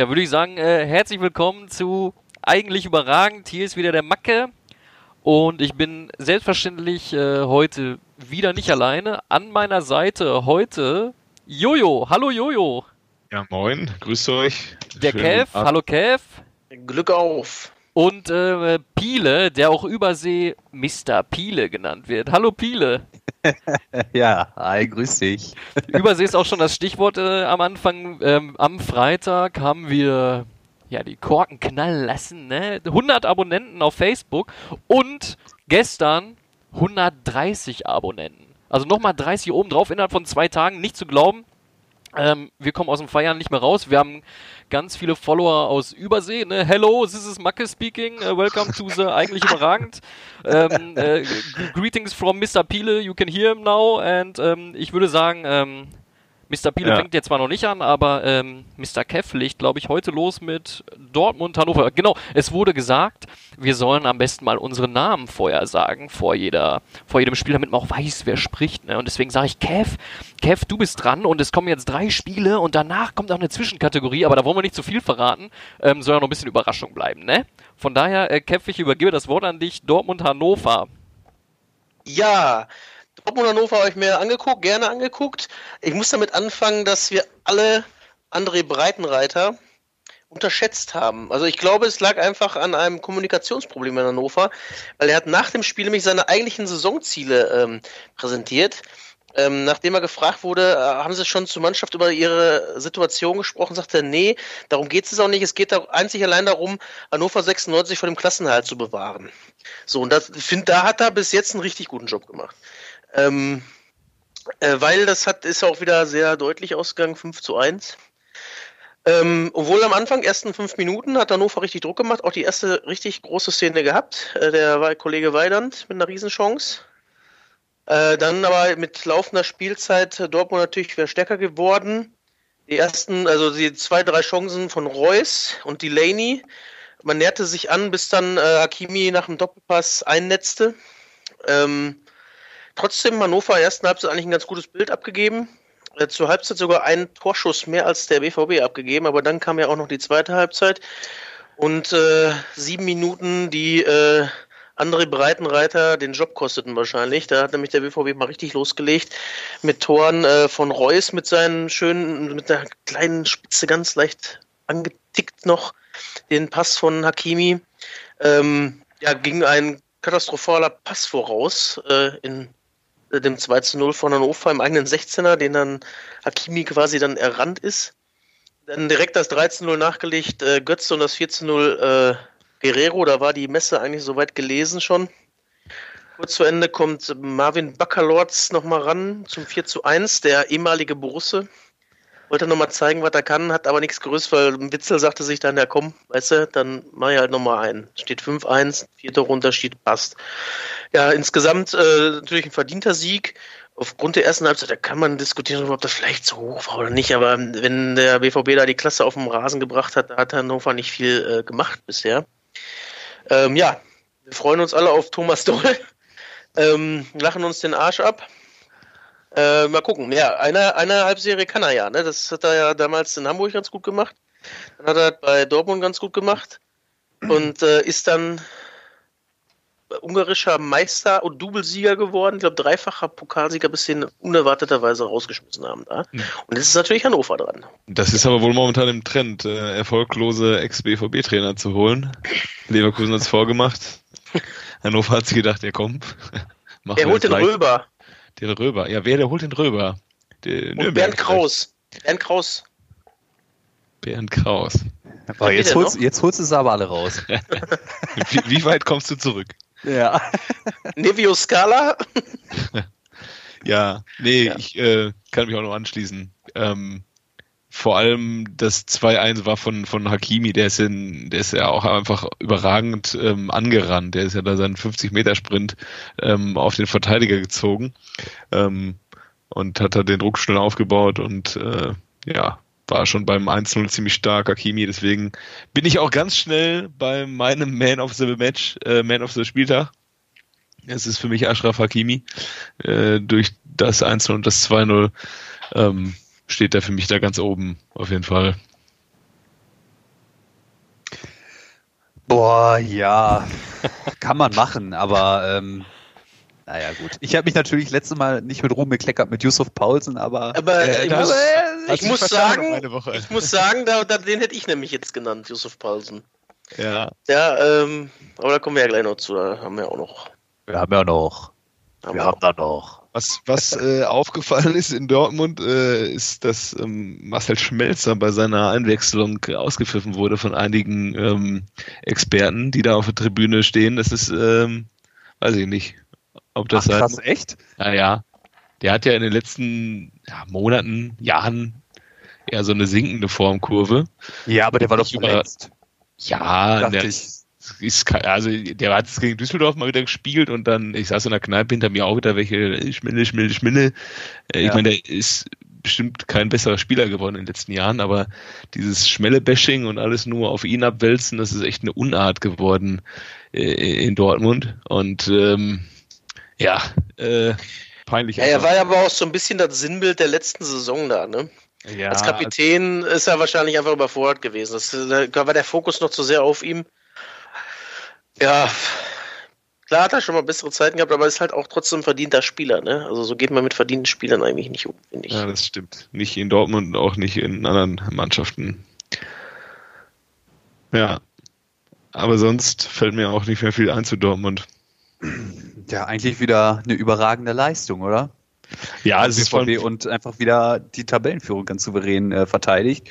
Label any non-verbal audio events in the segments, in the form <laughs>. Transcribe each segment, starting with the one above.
Ja, würde ich sagen, äh, herzlich willkommen zu Eigentlich überragend. Hier ist wieder der Macke. Und ich bin selbstverständlich äh, heute wieder nicht alleine. An meiner Seite heute Jojo. Hallo Jojo. Ja, moin. Grüßt euch. Der Kev. Hallo Kev. Glück auf. Und äh, Piele, der auch übersee Mr. Piele genannt wird. Hallo Piele. <laughs> ja, hi, grüß dich. Übersee ist auch schon das Stichwort äh, am Anfang. Ähm, am Freitag haben wir ja die Korken knallen lassen. Ne? 100 Abonnenten auf Facebook und gestern 130 Abonnenten. Also nochmal 30 oben drauf innerhalb von zwei Tagen. Nicht zu glauben. Ähm, wir kommen aus dem Feiern nicht mehr raus. Wir haben ganz viele Follower aus Übersee. Ne? Hello, this is Macke speaking. Uh, welcome to the eigentlich überragend. Ähm, äh, greetings from Mr. Piele. You can hear him now. And ähm, ich würde sagen, ähm, Mr. Biele ja. fängt jetzt zwar noch nicht an, aber ähm, Mr. Kev legt, glaube ich, heute los mit Dortmund, Hannover. Genau, es wurde gesagt, wir sollen am besten mal unsere Namen vorher sagen, vor jeder, vor jedem Spiel, damit man auch weiß, wer spricht. Ne? Und deswegen sage ich, Kev, Kev, du bist dran und es kommen jetzt drei Spiele und danach kommt auch eine Zwischenkategorie, aber da wollen wir nicht zu viel verraten, ähm, soll ja noch ein bisschen Überraschung bleiben, ne? Von daher, äh, Kev, ich übergebe das Wort an dich, Dortmund, Hannover. Ja, Dortmund Hannover habe ich mir angeguckt, gerne angeguckt. Ich muss damit anfangen, dass wir alle André Breitenreiter unterschätzt haben. Also ich glaube, es lag einfach an einem Kommunikationsproblem in Hannover, weil er hat nach dem Spiel nämlich seine eigentlichen Saisonziele ähm, präsentiert. Ähm, nachdem er gefragt wurde, äh, haben sie schon zur Mannschaft über ihre Situation gesprochen, sagte er, nee, darum geht es auch nicht. Es geht einzig allein darum, Hannover 96 vor dem Klassenhalt zu bewahren. So, und das, find, da hat er bis jetzt einen richtig guten Job gemacht. Ähm, äh, weil das hat, ist auch wieder sehr deutlich ausgegangen, 5 zu 1. Ähm, obwohl am Anfang, ersten fünf Minuten, hat Hannover richtig Druck gemacht, auch die erste richtig große Szene gehabt. Äh, der Kollege Weidand mit einer Riesenchance. Äh, dann aber mit laufender Spielzeit Dortmund natürlich wieder stärker geworden. Die ersten, also die zwei, drei Chancen von Reus und Delaney. Man näherte sich an, bis dann äh, Hakimi nach dem Doppelpass einnetzte. Ähm, Trotzdem Hannover ersten Halbzeit eigentlich ein ganz gutes Bild abgegeben. Äh, zur Halbzeit sogar einen Torschuss mehr als der BVB abgegeben, aber dann kam ja auch noch die zweite Halbzeit. Und äh, sieben Minuten, die äh, andere Breitenreiter den Job kosteten wahrscheinlich. Da hat nämlich der BVB mal richtig losgelegt mit Toren äh, von Reus mit seinen schönen, mit der kleinen Spitze ganz leicht angetickt noch, den Pass von Hakimi. Ähm, ja, ging ein katastrophaler Pass voraus äh, in dem 2 zu 0 von Hannover im eigenen 16er, den dann Hakimi quasi dann errannt ist. Dann direkt das 13-0 nachgelegt, äh, Götze und das 4 zu 0 äh, Guerrero, da war die Messe eigentlich soweit gelesen schon. Kurz zu Ende kommt Marvin Baccalords nochmal ran zum 4 zu 1, der ehemalige Borusse wollte nochmal zeigen, was er kann, hat aber nichts gerüst, weil Witzel sagte sich dann, ja komm, weißt du, dann mach ich halt nochmal ein. Steht 5-1, vierter Unterschied, passt. Ja, insgesamt äh, natürlich ein verdienter Sieg. Aufgrund der ersten Halbzeit, da kann man diskutieren, ob das vielleicht zu hoch war oder nicht, aber wenn der BVB da die Klasse auf dem Rasen gebracht hat, da hat Hannover nicht viel äh, gemacht bisher. Ähm, ja, wir freuen uns alle auf Thomas Doll. <laughs> Ähm, lachen uns den Arsch ab. Äh, mal gucken. Ja, eine, eine Halbserie kann er ja. Ne? Das hat er ja damals in Hamburg ganz gut gemacht. Dann hat er bei Dortmund ganz gut gemacht. <clears throat> Und äh, ist dann ungarischer Meister und Doublesieger geworden. Ich glaube, dreifacher Pokalsieger, bis sie ihn unerwarteterweise rausgeschmissen haben da. Und jetzt ist natürlich Hannover dran. Das ist aber wohl momentan im Trend, äh, erfolglose Ex-BVB-Trainer zu holen. Leverkusen hat es vorgemacht. <laughs> Hannover hat sich gedacht, ja komm. <laughs> er holt den Röber. Den Röber. Ja, wer, der holt den Röber? Den Und Bernd Kraus. Bernd Kraus. Bernd Kraus. Aber jetzt, holst, jetzt holst du es aber alle raus. <laughs> wie, wie, weit kommst du zurück? Ja. Nevio Scala? <laughs> ja, nee, ja. ich äh, kann mich auch noch anschließen. Ähm, vor allem das 2-1 war von, von Hakimi, der ist, in, der ist ja auch einfach überragend ähm, angerannt. Der ist ja da seinen 50-Meter-Sprint ähm, auf den Verteidiger gezogen ähm, und hat da den Druck schnell aufgebaut und äh, ja, war schon beim 1-0 ziemlich stark, Hakimi. Deswegen bin ich auch ganz schnell bei meinem Man of the Match, äh, Man of the Spieltag. Es ist für mich Ashraf Hakimi äh, durch das 1-0 und das 2-0. Ähm, steht er für mich da ganz oben, auf jeden Fall. Boah, ja, <laughs> kann man machen, aber ähm, naja, gut. Ich habe mich natürlich letztes Mal nicht mit Ruhm bekleckert mit Yusuf Paulsen, aber. Aber äh, ich, muss, äh, ich muss sagen, ich muss sagen, da, da, den hätte ich nämlich jetzt genannt, Yusuf Paulsen. Ja. Ja, ähm, aber da kommen wir ja gleich noch zu, da haben wir auch noch. Wir haben ja noch. Haben wir haben da noch. Was, was äh, aufgefallen ist in Dortmund, äh, ist, dass ähm, Marcel Schmelzer bei seiner Einwechslung ausgepfiffen wurde von einigen ähm, Experten, die da auf der Tribüne stehen. Das ist, ähm, weiß ich nicht, ob das Ach, krass, halt, echt? Naja, der hat ja in den letzten ja, Monaten, Jahren eher so eine sinkende Formkurve. Ja, aber der war doch verletzt. Ja, der, ist, also der hat es gegen Düsseldorf mal wieder gespielt und dann, ich saß in der Kneipe hinter mir auch wieder welche Schmille, Schmille, Schmille. Äh, ich ja. meine, der ist bestimmt kein besserer Spieler geworden in den letzten Jahren, aber dieses Schmelle-Bashing und alles nur auf ihn abwälzen, das ist echt eine Unart geworden äh, in Dortmund und ähm, ja, äh, peinlich. Ja, er war ja aber auch so ein bisschen das Sinnbild der letzten Saison da, ne? Ja, Als Kapitän ist er wahrscheinlich einfach überfordert gewesen. Das, da war der Fokus noch zu sehr auf ihm. Ja, klar hat er schon mal bessere Zeiten gehabt, aber ist halt auch trotzdem verdienter Spieler, ne? Also so geht man mit verdienten Spielern eigentlich nicht um, finde ich. Ja, das stimmt. Nicht in Dortmund und auch nicht in anderen Mannschaften. Ja. Aber sonst fällt mir auch nicht mehr viel ein zu Dortmund. Ja, eigentlich wieder eine überragende Leistung, oder? Ja, es ist von und einfach wieder die Tabellenführung ganz souverän äh, verteidigt.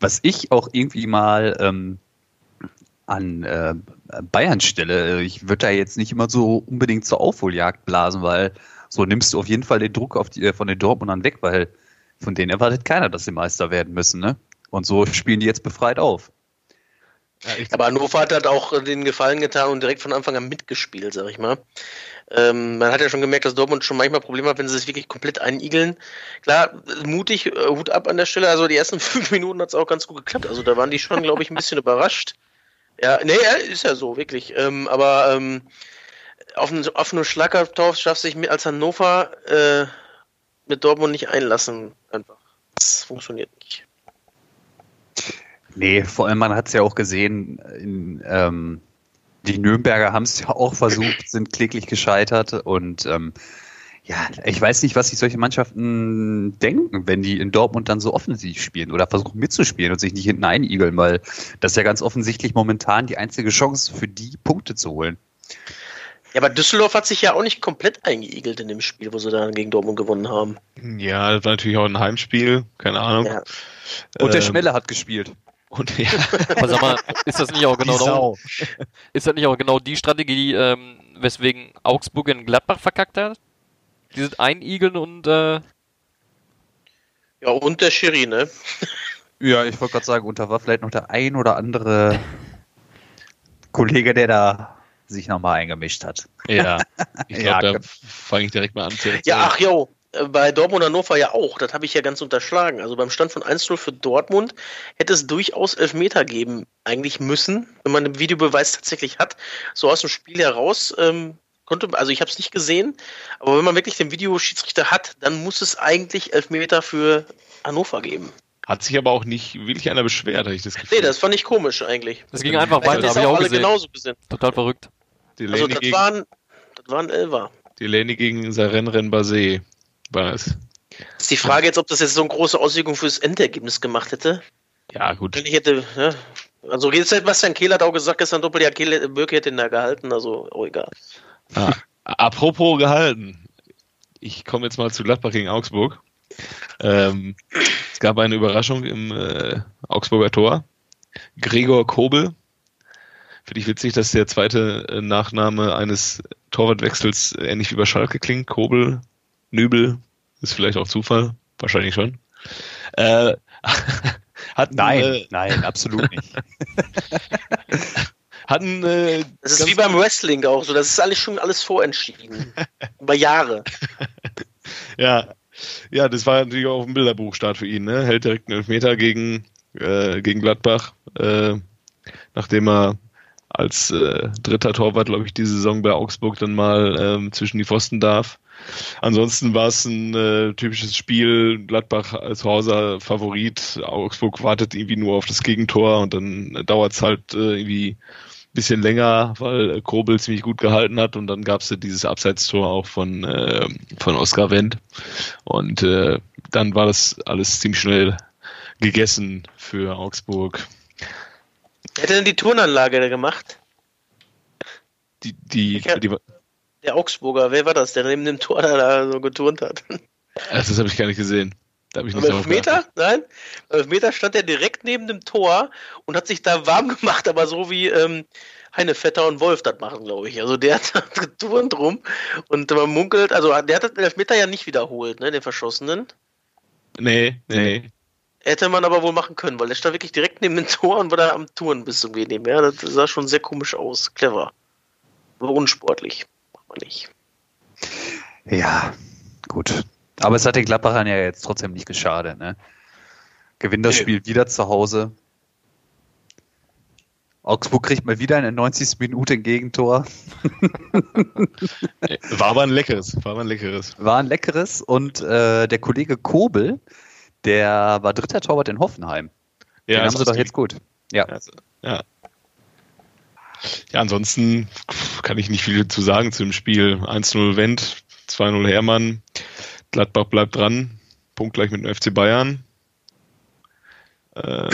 Was ich auch irgendwie mal ähm, an äh, Bayern stelle. Ich würde da jetzt nicht immer so unbedingt zur Aufholjagd blasen, weil so nimmst du auf jeden Fall den Druck auf die, äh, von den Dortmundern weg, weil von denen erwartet keiner, dass sie Meister werden müssen. Ne? Und so spielen die jetzt befreit auf. Ja, Aber Hannover hat halt auch den Gefallen getan und direkt von Anfang an mitgespielt, sag ich mal. Ähm, man hat ja schon gemerkt, dass Dortmund schon manchmal Probleme hat, wenn sie sich wirklich komplett einigeln. Klar, mutig, äh, Hut ab an der Stelle. Also die ersten <laughs> fünf Minuten hat es auch ganz gut geklappt. Also da waren die schon, glaube ich, ein bisschen <laughs> überrascht. Ja, nee, ist ja so, wirklich. Ähm, aber ähm, auf, einen, auf einen Schlagabtausch schaffst du dich als Hannover äh, mit Dortmund nicht einlassen. Einfach. Das funktioniert nicht. Nee, vor allem man hat es ja auch gesehen, in, ähm, die Nürnberger haben es ja auch versucht, <laughs> sind kläglich gescheitert und ähm, ja, ich weiß nicht, was sich solche Mannschaften denken, wenn die in Dortmund dann so offensiv spielen oder versuchen mitzuspielen und sich nicht hinten einigeln, weil das ist ja ganz offensichtlich momentan die einzige Chance für die Punkte zu holen. Ja, aber Düsseldorf hat sich ja auch nicht komplett eingeigelt in dem Spiel, wo sie dann gegen Dortmund gewonnen haben. Ja, das war natürlich auch ein Heimspiel, keine Ahnung. Ja. Und der ähm, Schmelle hat gespielt. Und ja. Aber sag mal, ist das nicht auch genau ist das nicht auch genau die Strategie, ähm, weswegen Augsburg in Gladbach verkackt hat? Dieses Einigeln und äh Ja, und der Schiri, ne? Ja, ich wollte gerade sagen, und da war vielleicht noch der ein oder andere Kollege, der da sich nochmal eingemischt hat. Ja, <laughs> ich glaube, ja, da fange ich direkt mal an. Ja, ach jo, äh, bei Dortmund Hannover ja auch. Das habe ich ja ganz unterschlagen. Also beim Stand von 1-0 für Dortmund hätte es durchaus Elfmeter geben eigentlich müssen, wenn man den Videobeweis tatsächlich hat. So aus dem Spiel heraus ähm, konnte, also ich habe es nicht gesehen, aber wenn man wirklich den Videoschiedsrichter hat, dann muss es eigentlich Elfmeter für Hannover geben. Hat sich aber auch nicht wirklich einer beschwert, habe ich das Gefühl. Nee, das fand ich komisch eigentlich. Das ging einfach weiter, habe ich auch alle gesehen. genauso gesehen. Total verrückt. also das gegen, waren, das waren Elfer. Delaney gegen Saren Basé war es. Ist die Frage jetzt, ob das jetzt so eine große Auswirkung fürs Endergebnis gemacht hätte? Ja, gut. Wenn ich hätte, ja, also jetzt hat Bastian Kehl hat auch gesagt, gestern Doppel, ja, Kehl, Birke hätte ihn da gehalten, also auch egal. Ah, apropos gehalten. Ich komme jetzt mal zu Gladbach gegen Augsburg. Ähm, es gab eine Überraschung im äh, Augsburger Tor. Gregor Kobel. Finde ich witzig, dass der zweite äh, Nachname eines Torwartwechsels ähnlich wie bei Schalke klingt. Kobel, Nübel. Ist vielleicht auch Zufall. Wahrscheinlich schon. Äh, <laughs> hat nein, äh, nein, absolut nicht. <laughs> hatten. Äh, das ist wie beim Wrestling auch so. Das ist alles schon alles vorentschieden. <laughs> Über Jahre. <laughs> ja. Ja, das war natürlich auch ein Bilderbuchstart für ihn. Ne? Hält direkt einen Elfmeter gegen, äh, gegen Gladbach, äh, nachdem er als äh, dritter Torwart, glaube ich, die Saison bei Augsburg dann mal ähm, zwischen die Pfosten darf. Ansonsten war es ein äh, typisches Spiel, Gladbach als Hauser Favorit, Augsburg wartet irgendwie nur auf das Gegentor und dann dauert es halt äh, irgendwie bisschen länger, weil Kobel ziemlich gut gehalten hat und dann gab es ja dieses Abseitstor auch von, äh, von Oskar Wendt und äh, dann war das alles ziemlich schnell gegessen für Augsburg. Wer hätte denn die Turnanlage da gemacht? Die, die, hab- die, Der Augsburger, wer war das, der neben dem Tor da, so geturnt hat? das habe ich gar nicht gesehen. Da ich Am Elfmeter? Nein? Am Elfmeter stand er direkt neben dem Tor und hat sich da warm <laughs> gemacht, aber so wie ähm, Heine Vetter und Wolf das machen, glaube ich. Also der hat <laughs> da geturnt rum und man munkelt, also der hat den Elfmeter ja nicht wiederholt, ne, den Verschossenen. Nee, nee. Hätte man aber wohl machen können, weil der stand wirklich direkt neben dem Tor und war da am Touren bis zum Gehen. Ja, das sah schon sehr komisch aus. Clever. Aber unsportlich. Macht man nicht. Ja, gut. Aber es hat den Gladbachern ja jetzt trotzdem nicht geschadet. Ne? Gewinnt das Nee. Spiel wieder zu Hause. Augsburg kriegt mal wieder in der 90. Minute ein Gegentor. <laughs> War aber ein leckeres. War aber ein leckeres. War ein leckeres. Und äh, der Kollege Kobel, der war dritter Torwart in Hoffenheim. Den haben sie doch jetzt gut. Ja. Also, ja. Ja, ansonsten kann ich nicht viel zu sagen zu dem Spiel. 1-0 Wendt, 2-0 Hermann. Gladbach bleibt dran. Punkt gleich mit dem FC Bayern. Äh,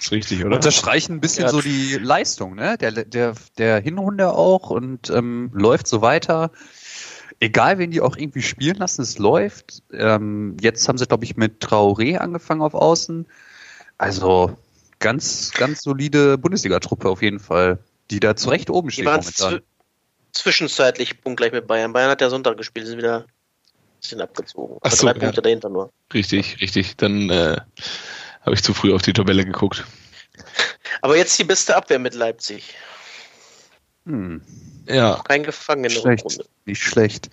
ist richtig, oder? Unterstreichen ein bisschen Ja. so die Leistung, ne? Der, der, der Hinrunde auch und ähm, läuft so weiter. Egal, wen die auch irgendwie spielen lassen, es läuft. Ähm, jetzt haben sie, glaube ich, mit Traoré angefangen auf Außen. Also ganz, ganz solide Bundesliga-Truppe auf jeden Fall, die da zu Recht oben Die steht waren momentan. zw zwischenzeitlich punktgleich mit Bayern. Bayern hat ja Sonntag gespielt, sind wieder bisschen abgezogen. Ach so, drei ja. Punkte dahinter nur. Richtig, richtig. Dann äh, habe ich zu früh auf die Tabelle geguckt. <laughs> Aber jetzt die beste Abwehr mit Leipzig. Hm, Ja, Kein Gefangen in der schlecht, Rückrunde. nicht schlecht.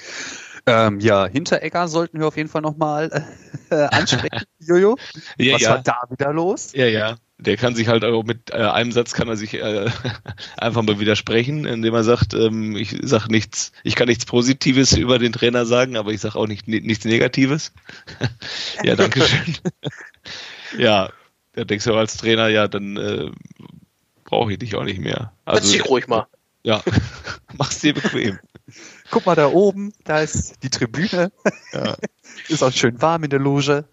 Ähm, ja, Hinteregger sollten wir auf jeden Fall nochmal äh, <laughs> ansprechen, <laughs> Jojo. ja, Was ja. war da wieder los? Ja, ja. Der kann sich halt auch mit äh, einem Satz kann er sich äh, <laughs> einfach mal widersprechen, indem er sagt, ähm, ich sag nichts, ich kann nichts Positives über den Trainer sagen, aber ich sag auch nicht, ni- nichts Negatives. <laughs> ja, danke schön. <laughs> ja, da denkst du als Trainer, ja, dann äh, brauche ich dich auch nicht mehr. Also, dich ruhig mal. ja, mach's dir bequem. Guck mal da oben, da ist die Tribüne. Ja. Ist auch schön warm in der Loge.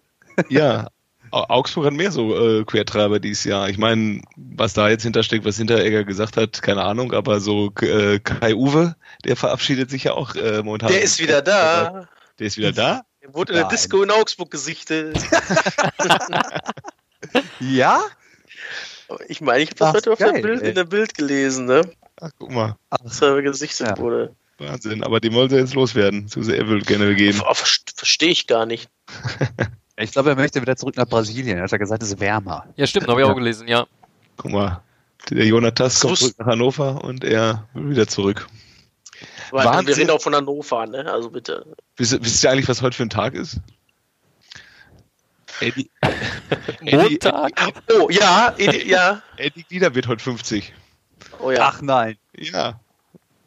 Ja, Augsburg hat mehr so äh, Quertreiber dieses Jahr. Ich meine, was da jetzt hintersteckt, was Hinteregger gesagt hat, keine Ahnung, aber so äh, Kai Uwe, der verabschiedet sich ja auch äh, momentan. Der ist wieder da. Der ist wieder da? Er wurde in der Nein. Disco in Augsburg gesichtet. <laughs> Ja? Ich meine, ich habe das Ach, heute auf geil, der Bild, ey. in der Bild gelesen, ne? Ach, guck mal, Dass er gesichtet Ja. wurde. Wahnsinn. Aber den wollte er jetzt loswerden. Zu sehr will gerne gehen. Ver- Verstehe ich gar nicht. <laughs> Ich glaube, er möchte wieder zurück nach Brasilien. Er hat ja gesagt, es ist wärmer. Ja, stimmt, habe ich auch gelesen, ja. Guck mal, der Jonatas kommt zurück nach Hannover und er will wieder zurück. Wahnsinn. wir reden auch von Hannover, ne? Also bitte. Wisst, wisst ihr eigentlich, was heute für ein Tag ist? Eddie, <laughs> Eddie, Montag? Oh, ja, Edi- ja. Eddie Glieder wird heute 50. Oh ja. Ach nein. Ja,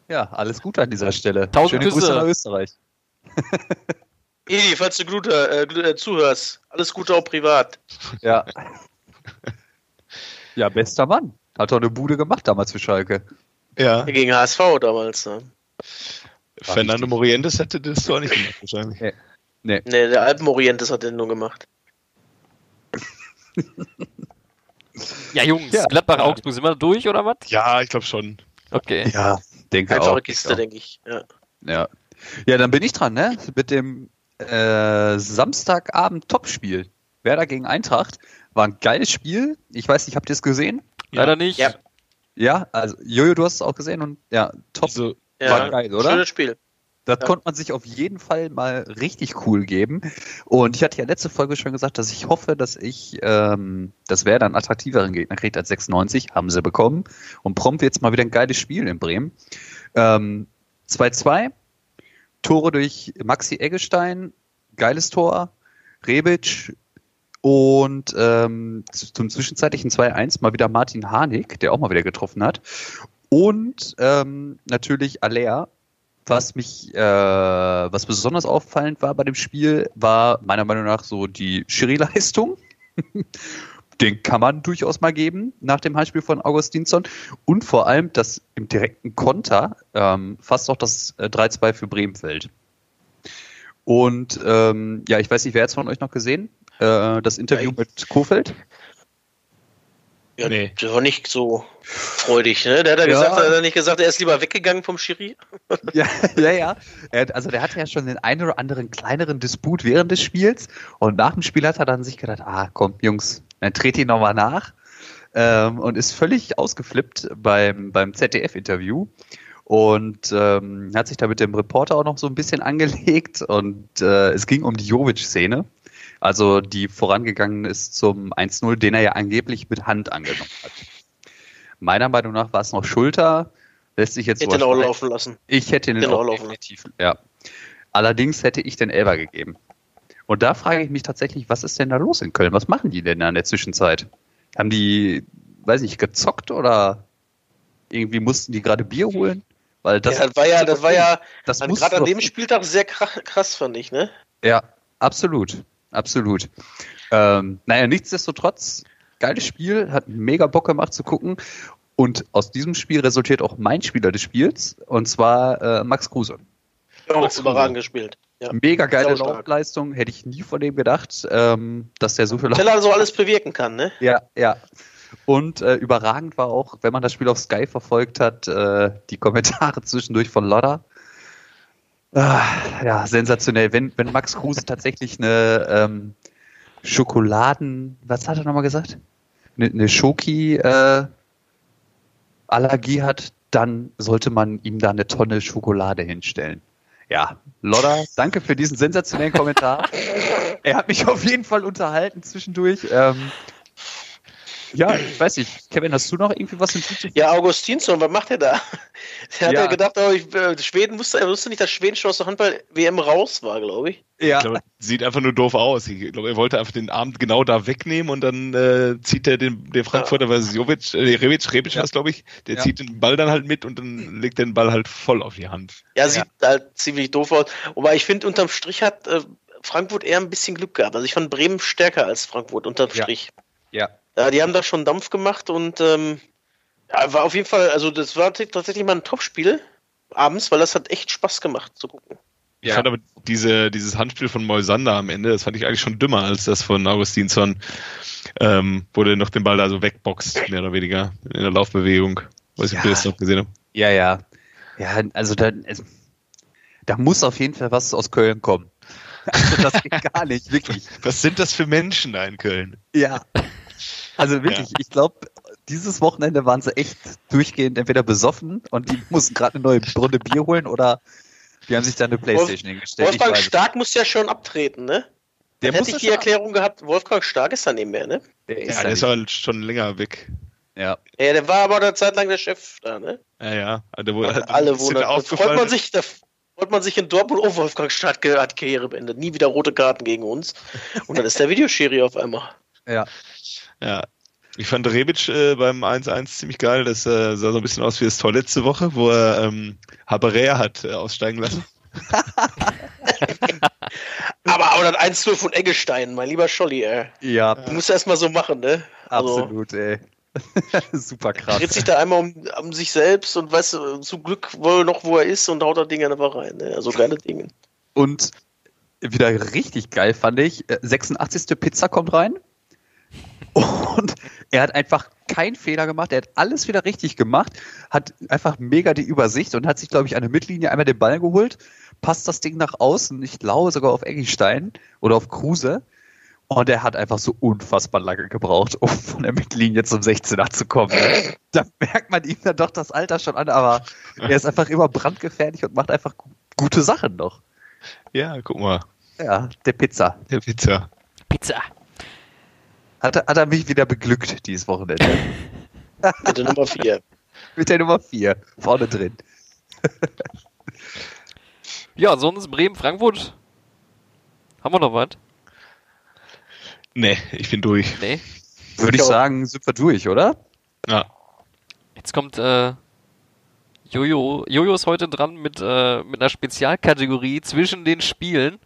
Ja, alles Gute an dieser Stelle. Tausend Schöne Grüße Küsse. nach Österreich. <laughs> Edi, falls du gut, äh, gl- äh, zuhörst, alles Gute auch privat. Ja. <laughs> ja, bester Mann. Hat doch eine Bude gemacht damals für Schalke. ja. Gegen HSV damals, ne? Fernando Morientes hätte das doch nicht gemacht wahrscheinlich. Ne, der Alpenorientes hat den nur gemacht. Ja, Jungs, Ja. Gladbach, Augsburg, sind wir durch oder was? Ja, ich glaube schon. Okay. Ja, denke Einfache auch. Kiste, denke ich. Ja. Ja. ja, dann bin ich dran, ne? Mit dem äh, Samstagabend Topspiel. Werder gegen Eintracht. War ein geiles Spiel. Ich weiß nicht, habt ihr es gesehen? Leider nicht. Ja. Ja, also Jojo, du hast es auch gesehen und ja, top. Also, Ja, War geil, oder? Schönes Spiel. Das Ja. konnte man sich auf jeden Fall mal richtig cool geben. Und ich hatte ja letzte Folge schon gesagt, dass ich hoffe, dass ich, ähm, dass Werder einen attraktiveren Gegner kriegt als 96. Haben sie bekommen. Und prompt jetzt mal wieder ein geiles Spiel in Bremen. Ähm, 2-2. Tore durch Maxi Eggestein. Geiles Tor. Rebic. Und ähm, zum zwischenzeitlichen 2-1 mal wieder Martin Harnik, der auch mal wieder getroffen hat. Und ähm, natürlich Aller, was mich, äh, was besonders auffallend war bei dem Spiel, war meiner Meinung nach so die Schiri-Leistung. <laughs> den kann man durchaus mal geben nach dem Heimspiel von Augustinsson. Und vor allem, dass im direkten Konter ähm, fast auch das äh, 3-2 für Bremen fällt. Und ähm, ja, ich weiß nicht, wer hat es von euch noch gesehen? Äh, das Interview Ja, mit Kofeld? Ja, Nee. Der war nicht so freudig, ne? Der hat ja, Ja. gesagt, hat er nicht gesagt, er ist lieber weggegangen vom Schiri. <laughs> Ja, ja, ja. Er hat- Also der hatte ja schon den einen oder anderen kleineren Disput während des Spiels und nach dem Spiel hat er dann sich gedacht, ah komm, Jungs, dann dreht ihn nochmal nach ähm, und ist völlig ausgeflippt beim, beim ZDF-Interview und ähm, hat sich da mit dem Reporter auch noch so ein bisschen angelegt und äh, es ging um die Jovic-Szene, also die vorangegangen ist zum 1-0, den er ja angeblich mit Hand angenommen hat. Meiner Meinung nach war es noch Schulter, lässt sich jetzt Hätte ihn auch laufen lassen. Ich hätte den Genau, auch laufen. definitiv, ja. Allerdings hätte ich den Elber gegeben. Und da frage ich mich tatsächlich, was ist denn da los in Köln? Was machen die denn da in der Zwischenzeit? Haben die, weiß ich, gezockt oder irgendwie mussten die gerade Bier holen? Weil das, ja, das war ja, das war ja das gerade an dem Spieltag sehr krass, krass, fand ich, ne? Ja, absolut. Absolut. Ähm, naja, nichtsdestotrotz, geiles Spiel, hat mega Bock gemacht zu gucken. Und aus diesem Spiel resultiert auch mein Spieler des Spiels, und zwar äh, Max Kruse. Ja, Max überragend gespielt. Ja. Mega geile. Laufleistung, hätte ich nie von dem gedacht, ähm, dass der so viel Teller so alles bewirken kann, ne? Ja, ja. Und äh, überragend war auch, wenn man das Spiel auf Sky verfolgt hat, äh, die Kommentare <laughs> zwischendurch von Lodder. Ah, ja, sensationell. Wenn, wenn Max Kruse tatsächlich eine ähm, Schokoladen, was hat er nochmal gesagt? Eine, eine Schoki äh, hat, dann sollte man ihm da eine Tonne Schokolade hinstellen. Ja, Lodder, danke für diesen sensationellen Kommentar. <laughs> er hat mich auf jeden Fall unterhalten zwischendurch. Ähm, ja, ich weiß nicht. Kevin, hast du noch irgendwie was hinzuzufügen? Ja, Augustinsson, was macht er da? Der hat Ja. ja gedacht, oh, ich, äh, Schweden wusste, er wusste nicht, dass Schweden schon aus der Handball-WM raus war, glaube ich. Ja, Ich glaube, sieht einfach nur doof aus. Ich glaube, er wollte einfach den Arm genau da wegnehmen und dann äh, zieht er den, den Frankfurter, weil Jovic, äh, Rebic, Rebic Ja. glaube ich, der Ja. zieht den Ball dann halt mit und dann legt er den Ball halt voll auf die Hand. Ja, sieht halt ziemlich doof aus. Wobei ich finde, unterm Strich hat äh, Frankfurt eher ein bisschen Glück gehabt. Also ich fand Bremen stärker als Frankfurt unterm Ja. Strich. ja. Ja, die haben da schon Dampf gemacht und ähm, ja, war auf jeden Fall, also das war tatsächlich mal ein Topspiel abends, weil das hat echt Spaß gemacht zu gucken. Ich Ja. fand aber diese, dieses Handspiel von Moisander am Ende, das fand ich eigentlich schon dümmer als das von Augustinsson, ähm, wo der noch den Ball da so wegboxt, mehr oder weniger, in der Laufbewegung. Weiß nicht, ob ihr Ja. das noch gesehen habt. Ja, ja. Ja, also da, da muss auf jeden Fall was aus Köln kommen. <laughs> Also das geht gar nicht, wirklich. Was sind das für Menschen da in Köln? Ja. Also wirklich, ich glaube, dieses Wochenende waren sie echt durchgehend entweder besoffen und die <laughs> mussten gerade eine neue Runde Bier holen oder die haben sich dann eine Playstation hingestellt. Ich Wolfgang Stark muss ja schon abtreten, ne? Der Dann hätte ich die Erklärung gehabt, Wolfgang Stark ist da nicht mehr, ne? Der ist Ja, da der ist nicht. halt schon länger weg. ja. Ja, der war aber eine Zeit lang der Chef da, ne? Ja, ja. Also, wo, hat Alle. Da freut aufgefallen. man sich, da freut man sich in Dortmund, oh, Wolfgang Stark hat Karriere beendet. Nie wieder rote Karten gegen uns. Und dann ist der Videoschiri auf einmal. ja. Ja. Ich fand Rebic äh, beim 1-1 ziemlich geil. Das äh, sah so ein bisschen aus wie das Tor letzte Woche, wo er ähm, Haberea hat äh, aussteigen lassen. <laughs> Aber, aber das 1-0 von Eggestein, mein lieber Scholli, ey. Ja, Du musst erst mal so machen, ne? Also, absolut, ey. <laughs> Super krass. dreht sich da einmal um, um sich selbst und weißt du, zum Glück wohl noch, wo er ist und haut das Ding einfach rein. Ne? Also geile Dinge. Und wieder richtig geil fand ich, äh, 86. Pizza kommt rein. Und er hat einfach keinen Fehler gemacht. Er hat alles wieder richtig gemacht, hat einfach mega die Übersicht und hat sich, glaube ich, an der Mittellinie einmal den Ball geholt, passt das Ding nach außen, ich glaube sogar auf Eggestein oder auf Kruse. Und er hat einfach so unfassbar lange gebraucht, um von der Mittellinie zum 16er zu kommen. Da merkt man ihm dann doch das Alter schon an, aber er ist einfach immer brandgefährlich und macht einfach gu- gute Sachen noch. Ja, guck mal. Ja, der Pizza. Der Pizza. Pizza. Hat er, hat er mich wieder beglückt dieses Wochenende. Bitte Nummer 4. Mit der Nummer 4 <laughs> vorne drin. <laughs> Ja, sonst Bremen-Frankfurt. Haben wir noch was? Nee, ich bin durch. Nee. Würde ich auch. sagen, sind wir durch, oder? Ja. Jetzt kommt äh, Jojo. Jojo ist heute dran mit, äh, mit einer Spezialkategorie zwischen den Spielen.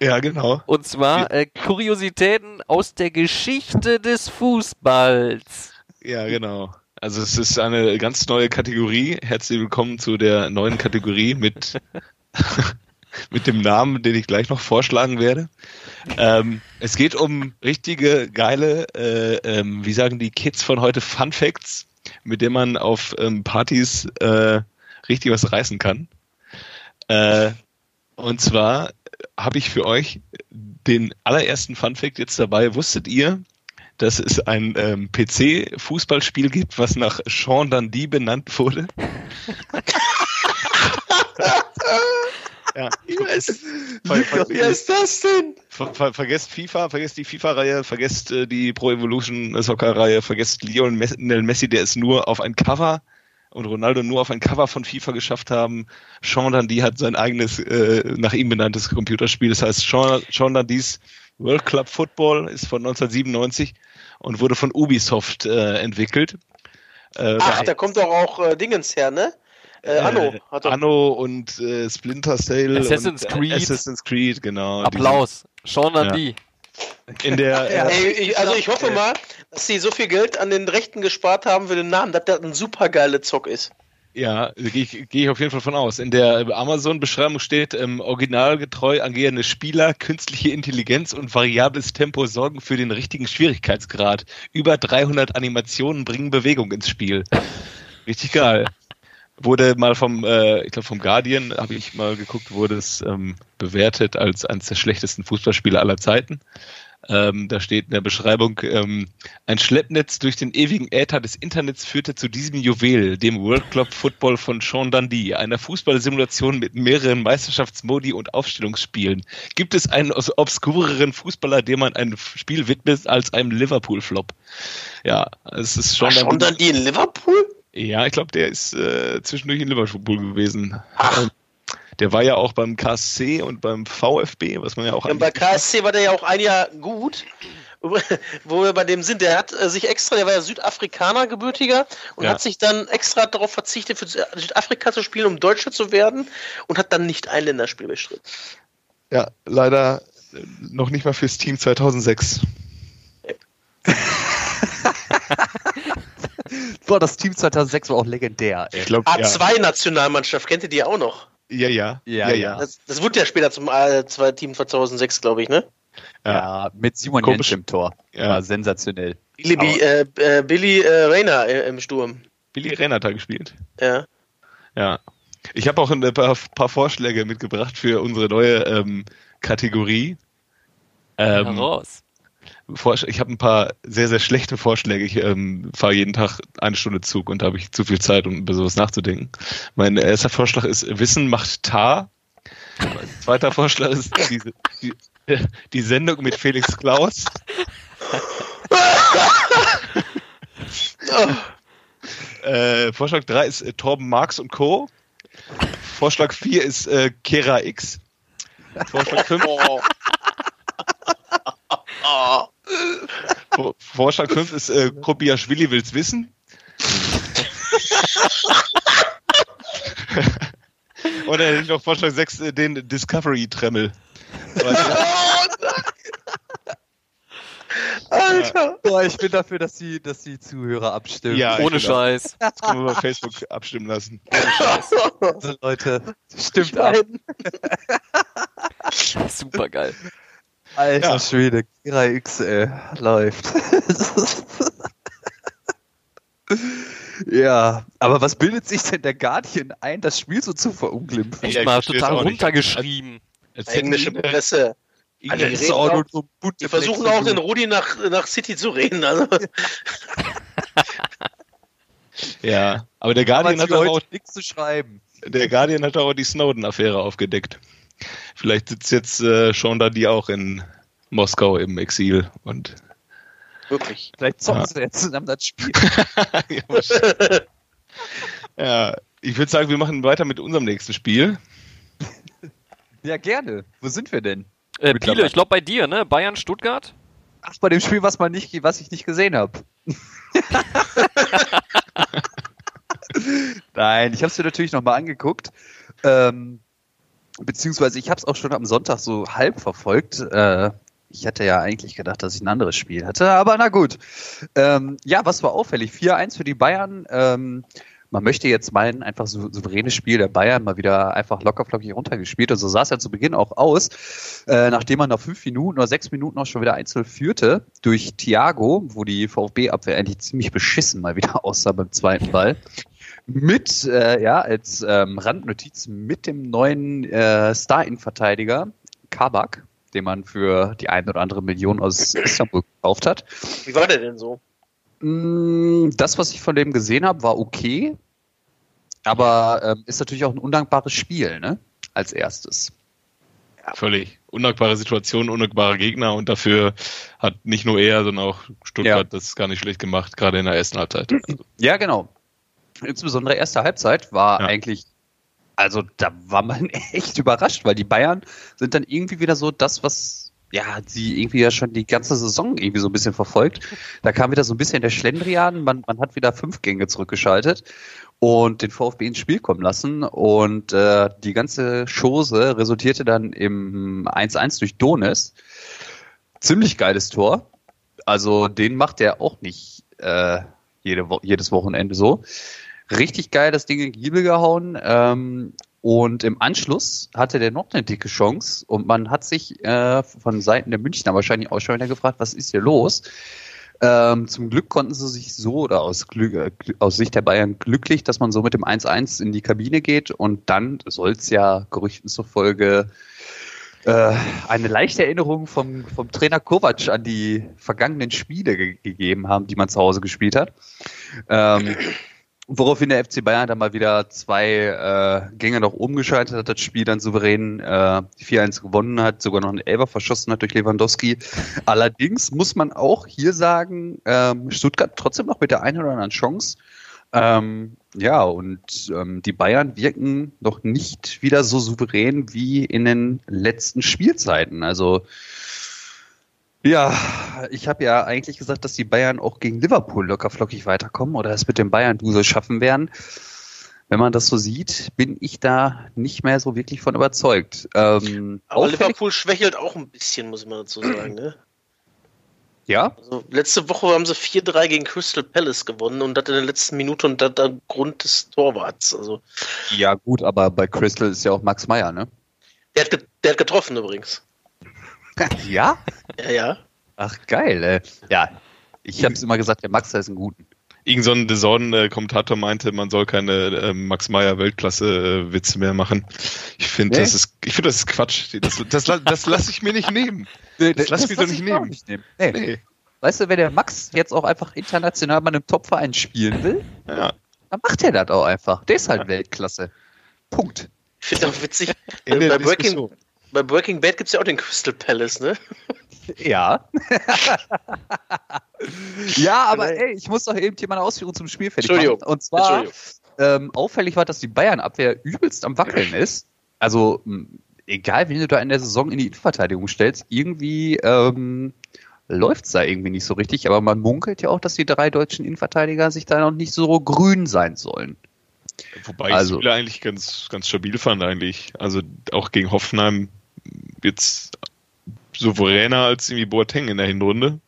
Ja, genau. Und zwar äh, Kuriositäten aus der Geschichte des Fußballs. Ja, genau. Also es ist eine ganz neue Kategorie. Herzlich willkommen zu der neuen Kategorie mit, <laughs> mit dem Namen, den ich gleich noch vorschlagen werde. Ähm, es geht um richtige, geile, äh, ähm, wie sagen die Kids von heute, Fun Facts, mit denen man auf ähm, Partys äh, richtig was reißen kann. Äh, und zwar habe ich für euch den allerersten Fun Fact jetzt dabei. Wusstet ihr, dass es ein ähm, PC-Fußballspiel gibt, was nach Sean Dundee benannt wurde? <laughs> ja. Wie ist das denn? Ver ver vergesst FIFA, vergesst die FIFA-Reihe, vergesst äh, die Pro Evolution Soccer-Reihe, vergesst Lionel Messi, der es nur auf ein Cover und Ronaldo nur auf ein Cover von FIFA geschafft haben. Sean Dundee hat sein eigenes, äh, nach ihm benanntes Computerspiel. Das heißt, Sean, Sean Dundees World Club Football ist von 1997 und wurde von Ubisoft äh, entwickelt. Äh, Ach, da kommt doch auch äh, Dingens her, ne? Äh, Anno. Hat doch Anno und äh, Splinter Cell. Assassin's und, Creed. Assassin's Creed, genau. Applaus. Sean Dundee. In der, <laughs> ja, ey, ich, also ich hoffe mal, dass sie so viel Geld an den Rechten gespart haben für den Namen, dass das ein super geile Zock ist. Ja, gehe ich, geh ich auf jeden Fall von aus. In der Amazon-Beschreibung steht, ähm, originalgetreu agierende Spieler, künstliche Intelligenz und variables Tempo sorgen für den richtigen Schwierigkeitsgrad. Über 300 Animationen bringen Bewegung ins Spiel. Richtig geil. Wurde mal vom, äh, ich glaube vom Guardian, habe ich mal geguckt, wurde es ähm, bewertet als eines der schlechtesten Fußballspiele aller Zeiten. Ähm, da steht in der Beschreibung, ähm, ein Schleppnetz durch den ewigen Äther des Internets führte zu diesem Juwel, dem World Club Football von Sean Dundee, einer Fußballsimulation mit mehreren Meisterschaftsmodi und Aufstellungsspielen. Gibt es einen obskureren Fußballer, dem man ein Spiel widmet, als einem Liverpool-Flop? Ja, es ist schon. War Sean Dundee in Liverpool? Ja, ich glaube, der ist äh, zwischendurch in Liverpool gewesen. Ach. Der war ja auch beim KSC und beim VfB, was man ja auch. Ja, bei KSC war der ja auch ein Jahr gut. <laughs> Wo wir bei dem sind, der hat äh, sich extra, der war ja Südafrikaner gebürtiger und ja. hat sich dann extra darauf verzichtet, für Südafrika zu spielen, um Deutscher zu werden und hat dann nicht ein Länderspiel bestritten. Ja, leider noch nicht mal fürs Team 2006. <laughs> Boah, das Team 2006 war auch legendär. Ey. Ich glaub, A2-Nationalmannschaft, kennt ihr die auch noch? Ja, ja. Ja, ja. Das, das wurde ja später zum A2 Team 2006, glaube ich, ne? Ja, ja mit Simon Jensch im Tor. Ja. War sensationell. Billy, äh, äh, Billy äh, Rainer äh, im Sturm. Billy Rainer hat da gespielt. Ja. Ja. Ich habe auch ein paar, paar, Vorschläge mitgebracht für unsere neue ähm, Kategorie. Ähm, Heraus ich habe ein paar sehr, sehr schlechte Vorschläge. Ich ähm, fahre jeden Tag eine Stunde Zug und da habe ich zu viel Zeit, um über sowas nachzudenken. Mein erster Vorschlag ist, Wissen macht Tar. Mein zweiter Vorschlag ist die, die, die Sendung mit Felix Klaus. <laughs> äh, Vorschlag 3 ist äh, Torben Marx und Co. Vorschlag 4 ist äh, Kera X. Vorschlag 5. Oh. <laughs> <laughs> Vorschlag 5 ist, äh, Kobiaschwili will's wissen. <laughs> Oder hätte ich noch Vorschlag 6, äh, den Discovery-Tremmel. Alter! Boah, ich bin dafür, dass die, dass die Zuhörer abstimmen. Ja, Ohne Scheiß. Das können wir bei Facebook abstimmen lassen. Also Leute, stimmt ab. <laughs> Super geil. Alter ja. Schwede, Kira X, ey, läuft. <laughs> ja, aber was bildet sich denn der Guardian ein, das Spiel so zu verunglimpfen? Echt mal total runtergeschrieben. Englische Presse. Die, auch, so die versuchen auch den Rudi nach, nach City zu reden. Also. <laughs> ja, aber der Guardian hat auch nichts zu schreiben. Der Guardian hat auch die Snowden-Affäre aufgedeckt. Vielleicht sitzt jetzt äh, Sean Dundee auch in Moskau im Exil und Wirklich. Vielleicht zocken ja. sie jetzt zusammen das Spiel. <laughs> ja, ja, ich würde sagen, wir machen weiter mit unserem nächsten Spiel. Ja, gerne. Wo sind wir denn? Äh, Biele, ich glaube bei dir, ne? Bayern, Stuttgart? Ach, bei dem Spiel, was, man nicht, was ich nicht gesehen habe. <laughs> <laughs> Nein, ich habe es mir natürlich nochmal angeguckt. Ähm, beziehungsweise ich habe es auch schon am Sonntag so halb verfolgt. Äh, ich hatte ja eigentlich gedacht, dass ich ein anderes Spiel hatte, aber na gut. Ähm, ja, was war auffällig? 4-1 für die Bayern. Ähm, man möchte jetzt meinen, einfach so souveränes Spiel der Bayern mal wieder einfach lockerflockig runtergespielt. Und so sah es ja zu Beginn auch aus, äh, nachdem man nach fünf Minuten oder sechs Minuten auch schon wieder einzeln führte durch Thiago, wo die VfB-Abwehr eigentlich ziemlich beschissen mal wieder <laughs> aussah beim zweiten Ball. Mit, äh, ja, als ähm, Randnotiz mit dem neuen äh, Star-In-Verteidiger Kabak, den man für die ein oder andere Million aus Istanbul gekauft hat. Wie war der denn so? Mm, Das, was ich von dem gesehen habe, war okay. Aber ähm, ist natürlich auch ein undankbares Spiel, ne? Als erstes. Völlig. Undankbare Situation, undankbare Gegner und dafür hat nicht nur er, sondern auch Stuttgart Ja. das gar nicht schlecht gemacht, gerade in der ersten Halbzeit. Also, Ja, genau. Insbesondere erste Halbzeit war Ja. eigentlich, also da war man <laughs> echt überrascht, weil die Bayern sind dann irgendwie wieder so das, was ja sie irgendwie ja schon die ganze Saison irgendwie so ein bisschen verfolgt. Da kam wieder so ein bisschen der Schlendrian, man, man hat wieder fünf Gänge zurückgeschaltet und den VfB ins Spiel kommen lassen und äh, die ganze Chose resultierte dann im 1-1 durch Donis. Ziemlich geiles Tor. Also den macht er auch nicht äh, jede Wo jedes Wochenende so. Richtig geil das Ding in die Giebel gehauen. Ähm, und im Anschluss hatte der noch eine dicke Chance und man hat sich äh, von Seiten der Münchner wahrscheinlich auch schon wieder gefragt, was ist hier los? Ähm, zum Glück konnten sie sich so oder aus, Glück, äh, aus Sicht der Bayern glücklich, dass man so mit dem 1-1 in die Kabine geht und dann soll es ja Gerüchten zufolge äh, eine leichte Erinnerung vom, vom Trainer Kovac an die vergangenen Spiele ge gegeben haben, die man zu Hause gespielt hat. Ähm, woraufhin der FC Bayern dann mal wieder zwei äh, Gänge nach oben geschaltet hat, das Spiel dann souverän äh, 4-1 gewonnen hat, sogar noch einen Elber verschossen hat durch Lewandowski. Allerdings muss man auch hier sagen, ähm, Stuttgart trotzdem noch mit der einen oder anderen Chance. Ähm, ja, und ähm, die Bayern wirken noch nicht wieder so souverän wie in den letzten Spielzeiten. Also ja, ich habe ja eigentlich gesagt, dass die Bayern auch gegen Liverpool locker flockig weiterkommen oder es mit dem Bayern-Dusel schaffen werden. Wenn man das so sieht, bin ich da nicht mehr so wirklich von überzeugt. Ähm, Aber Liverpool schwächelt auch ein bisschen, muss man dazu sagen. Ne? ja, Also, letzte Woche haben sie 4-3 gegen Crystal Palace gewonnen und das in der letzten Minute und das aufgrund des Torwarts. Also, ja gut, aber bei Crystal ist ja auch Max Meyer, ne? der hat, der hat getroffen übrigens. Ja? Ja, ja. Ach geil. Äh. Ja, ich habe es immer gesagt, der Max ist ein Guten. Irgend so ein DAZN-Kommentator meinte, man soll keine äh, Max Meyer Weltklasse-Witze mehr machen. Ich finde, Nee? das ist, ich finde, das ist Quatsch. Das, das, das lasse ich mir nicht nehmen. Das lass mich doch lass nicht ich mir auch nehmen. nicht nehmen. Nee. Nee. Weißt du, wenn der Max jetzt auch einfach international bei einem Top-Verein spielen will, Ja. dann macht er das auch einfach. Der ist halt Weltklasse. Punkt. Ich finde auch witzig, Ende bei der Breaking. Bei Breaking Bad gibt es ja auch den Crystal Palace, ne? Ja. <laughs> ja, aber Nein. ey, ich muss doch eben hier meine Ausführung zum Spiel fertig machen. Und zwar, ähm, auffällig war, dass die Bayern-Abwehr übelst am Wackeln ist. Also, egal, wen du da in der Saison in die Innenverteidigung stellst, irgendwie ähm, läuft's da irgendwie nicht so richtig. Aber man munkelt ja auch, dass die drei deutschen Innenverteidiger sich da noch nicht so grün sein sollen. Wobei ich Also- die Spiele eigentlich ganz, ganz stabil fand eigentlich. Also auch gegen Hoffenheim jetzt souveräner als irgendwie Boateng in der Hinrunde.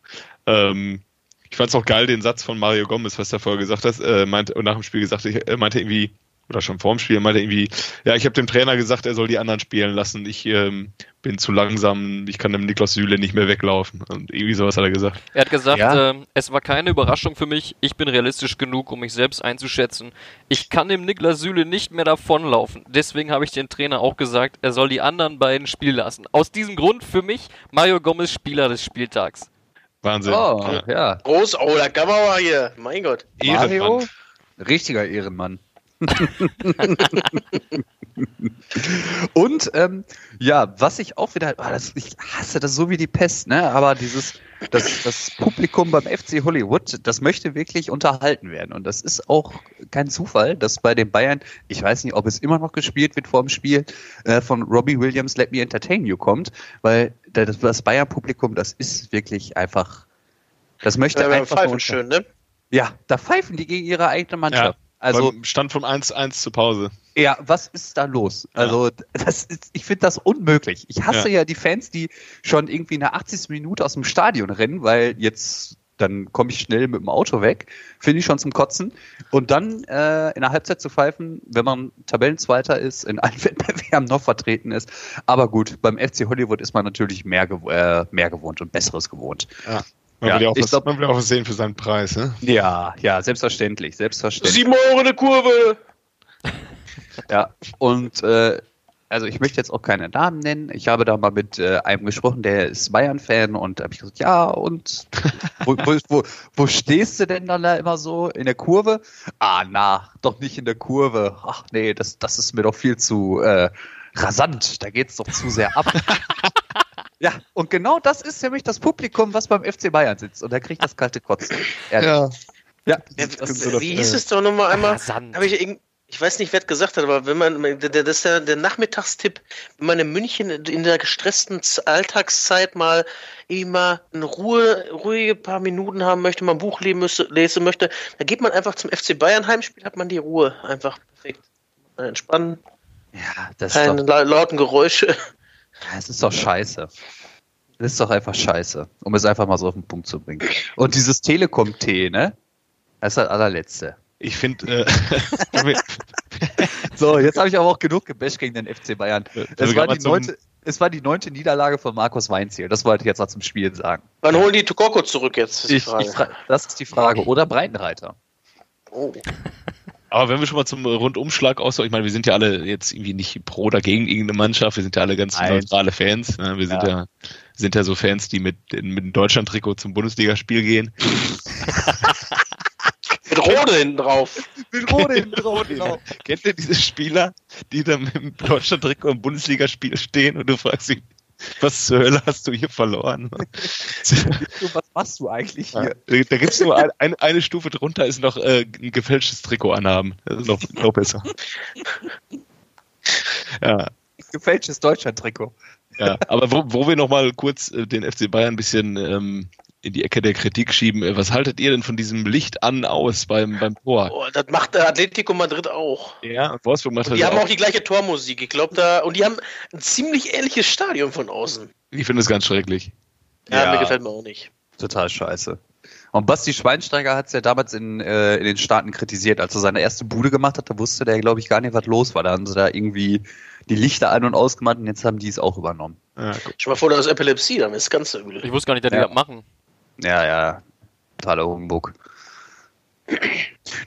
Ähm, ich fand es auch geil, den Satz von Mario Gomez, was er vorher gesagt hat, äh, meinte, und nach dem Spiel gesagt, ich, äh, meinte irgendwie, oder schon vor dem Spiel, meinte irgendwie, ja, ich habe dem Trainer gesagt, er soll die anderen spielen lassen. Ich ähm, bin zu langsam, ich kann dem Niklas Süle nicht mehr weglaufen. Und irgendwie sowas hat er gesagt. Er hat gesagt, Ja. ähm, es war keine Überraschung für mich. Ich bin realistisch genug, um mich selbst einzuschätzen. Ich kann dem Niklas Süle nicht mehr davonlaufen. Deswegen habe ich den Trainer auch gesagt, er soll die anderen beiden spielen lassen. Aus diesem Grund für mich Mario Gomez Spieler des Spieltags. Wahnsinn. Oh, Ja. ja. Groß, oh, da kann man mal hier. Mein Gott. Mario? Ehrenmann. Richtiger Ehrenmann. <laughs> Und ähm, ja, was ich auch wieder, ah, das, ich hasse das so wie die Pest, ne? Aber dieses, das, das Publikum beim FC Hollywood, das möchte wirklich unterhalten werden. Und das ist auch kein Zufall, dass bei den Bayern, ich weiß nicht, ob es immer noch gespielt wird vor dem Spiel, äh, von Robbie Williams Let Me Entertain You kommt, weil das, das Bayern-Publikum, das ist wirklich einfach, das möchte Ja, einfach pfeifen schön, ne? ja, da pfeifen die gegen ihre eigene Mannschaft. Also Beim Stand von 1-1 zur Pause. Ja, was ist da los? Ja. Also, das ist, ich finde das unmöglich. Ich hasse ja. ja die Fans, die schon irgendwie in der 80. Minute aus dem Stadion rennen, weil jetzt dann komme ich schnell mit dem Auto weg, finde ich schon zum Kotzen. Und dann äh, in der Halbzeit zu pfeifen, wenn man Tabellenzweiter ist, in allen <laughs> Wettbewerben noch vertreten ist. Aber gut, beim FC Hollywood ist man natürlich mehr, gew äh, mehr gewohnt und Besseres gewohnt. Ja. Man, ja, will ja auch was, glaub, man will auch was sehen für seinen Preis, ne? Ja, ja, selbstverständlich, selbstverständlich. Sieben Euro eine Kurve! <laughs> ja, und äh, also ich möchte jetzt auch keine Namen nennen. Ich habe da mal mit äh, einem gesprochen, der ist Bayern-Fan und da habe ich gesagt, ja, und <laughs> wo, wo, wo, wo stehst du denn dann da immer so? In der Kurve? Ah, na, doch nicht in der Kurve. Ach nee, das, das ist mir doch viel zu äh, rasant. Da geht's doch zu sehr ab. <laughs> ja, und genau das ist nämlich das Publikum, was beim FC Bayern sitzt. Und da kriegt das kalte Kotzen. Ehrlich. Ja. Ja, ja wie hieß es doch nochmal einmal? Habe ich irgend ich weiß nicht, wer gesagt hat, aber wenn man, das ist der, der Nachmittagstipp, wenn man in München in der gestressten Alltagszeit mal immer eine Ruhe, ruhige paar Minuten haben möchte, mal ein Buch lesen, möchte, dann geht man einfach zum FC Bayern Heimspiel, hat man die Ruhe. Einfach perfekt. Entspannen. Ja, das Keine ist doch, lauten Geräusche. Es ist doch scheiße. Das ist doch einfach scheiße, um es einfach mal so auf den Punkt zu bringen. Und dieses Telekom-T, ne? Das ist das allerletzte. Ich finde. Äh, <laughs> so, jetzt habe ich aber auch genug gebasht gegen den FC Bayern. Es war, die neunte, es war die neunte Niederlage von Markus Weinziel. Das wollte ich jetzt noch zum Spiel sagen. Wann holen die Tokoko zurück jetzt? Ist ich, ich das ist die Frage. Oder Breitenreiter. Oh. Aber wenn wir schon mal zum Rundumschlag aus, ich meine, wir sind ja alle jetzt irgendwie nicht pro oder gegen irgendeine Mannschaft, wir sind ja alle ganz Nein. neutrale Fans. Ne? Wir sind ja. ja. sind ja so Fans, die mit, mit dem Deutschland-Trikot zum Bundesligaspiel gehen. <laughs> Mit Rode hinten drauf. Mit Rode hinten drauf, genau. Kennt ihr diese Spieler, die dann mit dem Deutschland-Trikot im Bundesligaspiel stehen und du fragst sie, was zur Hölle hast du hier verloren? was machst du eigentlich hier? Ja, da gibt es nur ein, eine, eine Stufe drunter, ist noch äh, ein gefälschtes Trikot anhaben. Das ist noch, noch besser. Ja. Gefälschtes Deutschland-Trikot. Ja, aber wo, wo wir nochmal kurz äh, den FC Bayern ein bisschen ähm, in die Ecke der Kritik schieben. Äh, was haltet ihr denn von diesem Licht an aus beim, beim Tor? Oh, das macht der Atletico Madrid auch. Ja, Wolfsburg macht das Die haben auch die gleiche Tormusik. Ich glaube da, und die haben ein ziemlich ähnliches Stadion von außen. Ich finde es ganz schrecklich. Ja, ja, mir gefällt mir auch nicht. Total scheiße. Und Basti Schweinsteiger hat es ja damals in, äh, in den Staaten kritisiert, als er seine erste Bude gemacht hat, da wusste der, glaube ich, gar nicht, was los war. Da haben sie da irgendwie die Lichter ein- und ausgemacht und jetzt haben die es auch übernommen. Ja, Schon mal vor, das ist Epilepsie, dann ist es ganz übel. Ich wusste gar nicht, dass ja. die das machen. Ja, ja. Totaler Humbug.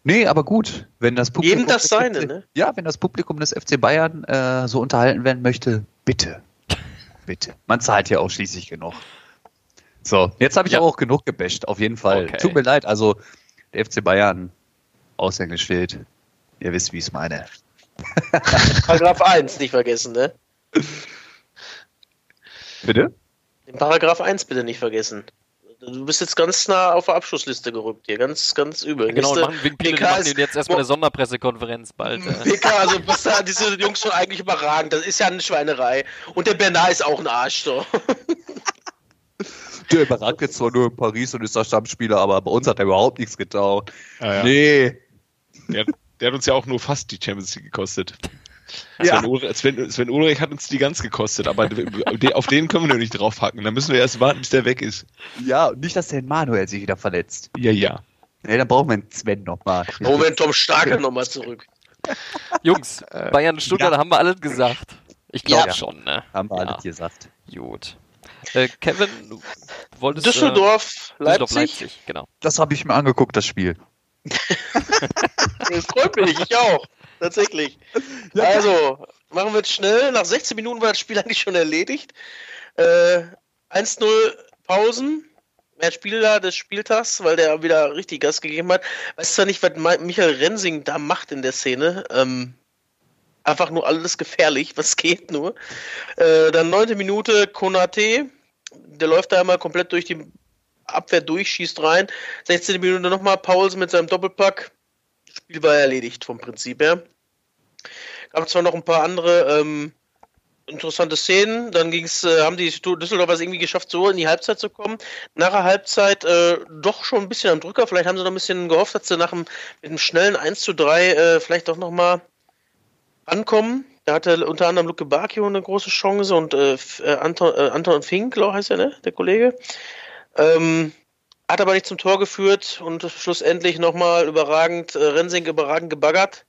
Nee, aber gut, wenn das Publikum. Jedem das seine, ne? Ja, wenn das Publikum des FC Bayern äh, so unterhalten werden möchte, bitte. Bitte. Man zahlt ja auch schließlich genug. So, jetzt habe ich ja. auch genug gebasht, auf jeden Fall. Okay. Tut mir leid, also der FC Bayern, Aushängeschild. Ihr wisst, wie ich es meine. <laughs> Paragraph 1 nicht vergessen, ne? Bitte? Den Paragraph 1 bitte nicht vergessen. Du bist jetzt ganz nah auf der Abschlussliste gerückt hier, ganz, ganz übel. Ja, genau, machen, wegen PK machen ist, jetzt erstmal eine Sonderpressekonferenz bald. PK, also was da, diese Jungs schon eigentlich überragend, das ist ja eine Schweinerei. Und der Bernard ist auch ein Arsch, so. <laughs> Der überragt jetzt zwar nur in Paris und ist der Stammspieler, aber bei uns hat er überhaupt nichts getan. Ja, ja. Nee. Der, der hat uns ja auch nur fast die Champions League gekostet. Ja. Sven, Ulrich, Sven, Sven Ulrich hat uns die ganz gekostet, aber auf den können wir nur nicht draufhacken. Da müssen wir erst warten, bis der weg ist. Ja, und nicht, dass der Manuel sich wieder verletzt. Ja, ja. Nee, dann brauchen wir einen Sven nochmal. Moment, Tom Starke nochmal zurück. <laughs> Jungs, Bayern Stuttgart ja. haben wir alles gesagt. Ich glaube ja. schon, ne? Haben wir ja. alles gesagt. Gut. Äh, Kevin, du wolltest. Düsseldorf, äh, Leipzig. Düsseldorf, Leipzig, genau. Das habe ich mir angeguckt, das Spiel. <laughs> das freut mich, ich auch tatsächlich. <laughs> Ja, also, machen wir es schnell. Nach 16 Minuten war das Spiel <laughs> eigentlich schon erledigt. Äh, 1-0 Pausen. Mehr Spieler des Spieltags, weil der wieder richtig Gas gegeben hat. Weiß zwar nicht, was Michael Rensing da macht in der Szene. Ähm, einfach nur alles gefährlich, <laughs> was geht nur. Äh, dann neunte Minute Konate. Der läuft da einmal komplett durch die Abwehr durch, schießt rein. 16. Minute nochmal Pauls mit seinem Doppelpack. Spiel war erledigt vom Prinzip her. Gab zwar noch ein paar andere ähm, interessante Szenen. Dann ging's, äh, haben die Düsseldorfer es irgendwie geschafft, so in die Halbzeit zu kommen. Nach der Halbzeit äh, doch schon ein bisschen am Drücker. Vielleicht haben sie noch ein bisschen gehofft, dass sie nach dem, mit einem schnellen 1 zu 3 äh, vielleicht doch nochmal ankommen. Da hatte unter anderem Luke Bakio eine große Chance und äh, äh Anton, äh, Anton Fink, glaube heißt er, ne? Der Kollege. Ähm, hat aber nicht zum Tor geführt und schlussendlich nochmal überragend, äh, Rensing überragend gebaggert,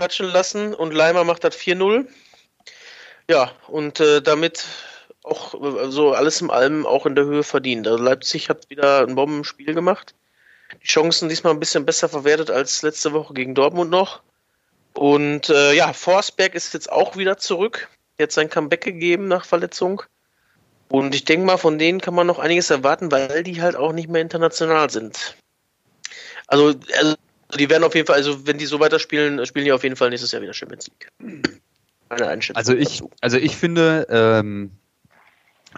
klatschen lassen und Leimer macht das 4-0. Ja, und äh, damit auch so also alles im allem auch in der Höhe verdient. Also Leipzig hat wieder ein Bombenspiel gemacht. Die Chancen diesmal ein bisschen besser verwertet als letzte Woche gegen Dortmund noch. Und äh, ja, Forsberg ist jetzt auch wieder zurück. Jetzt sein Comeback gegeben nach Verletzung. Und ich denke mal, von denen kann man noch einiges erwarten, weil die halt auch nicht mehr international sind. Also, also die werden auf jeden Fall, also wenn die so weiterspielen, spielen die auf jeden Fall nächstes Jahr wieder Champions League. Meine Einschätzung. Also ich, also ich finde, ähm,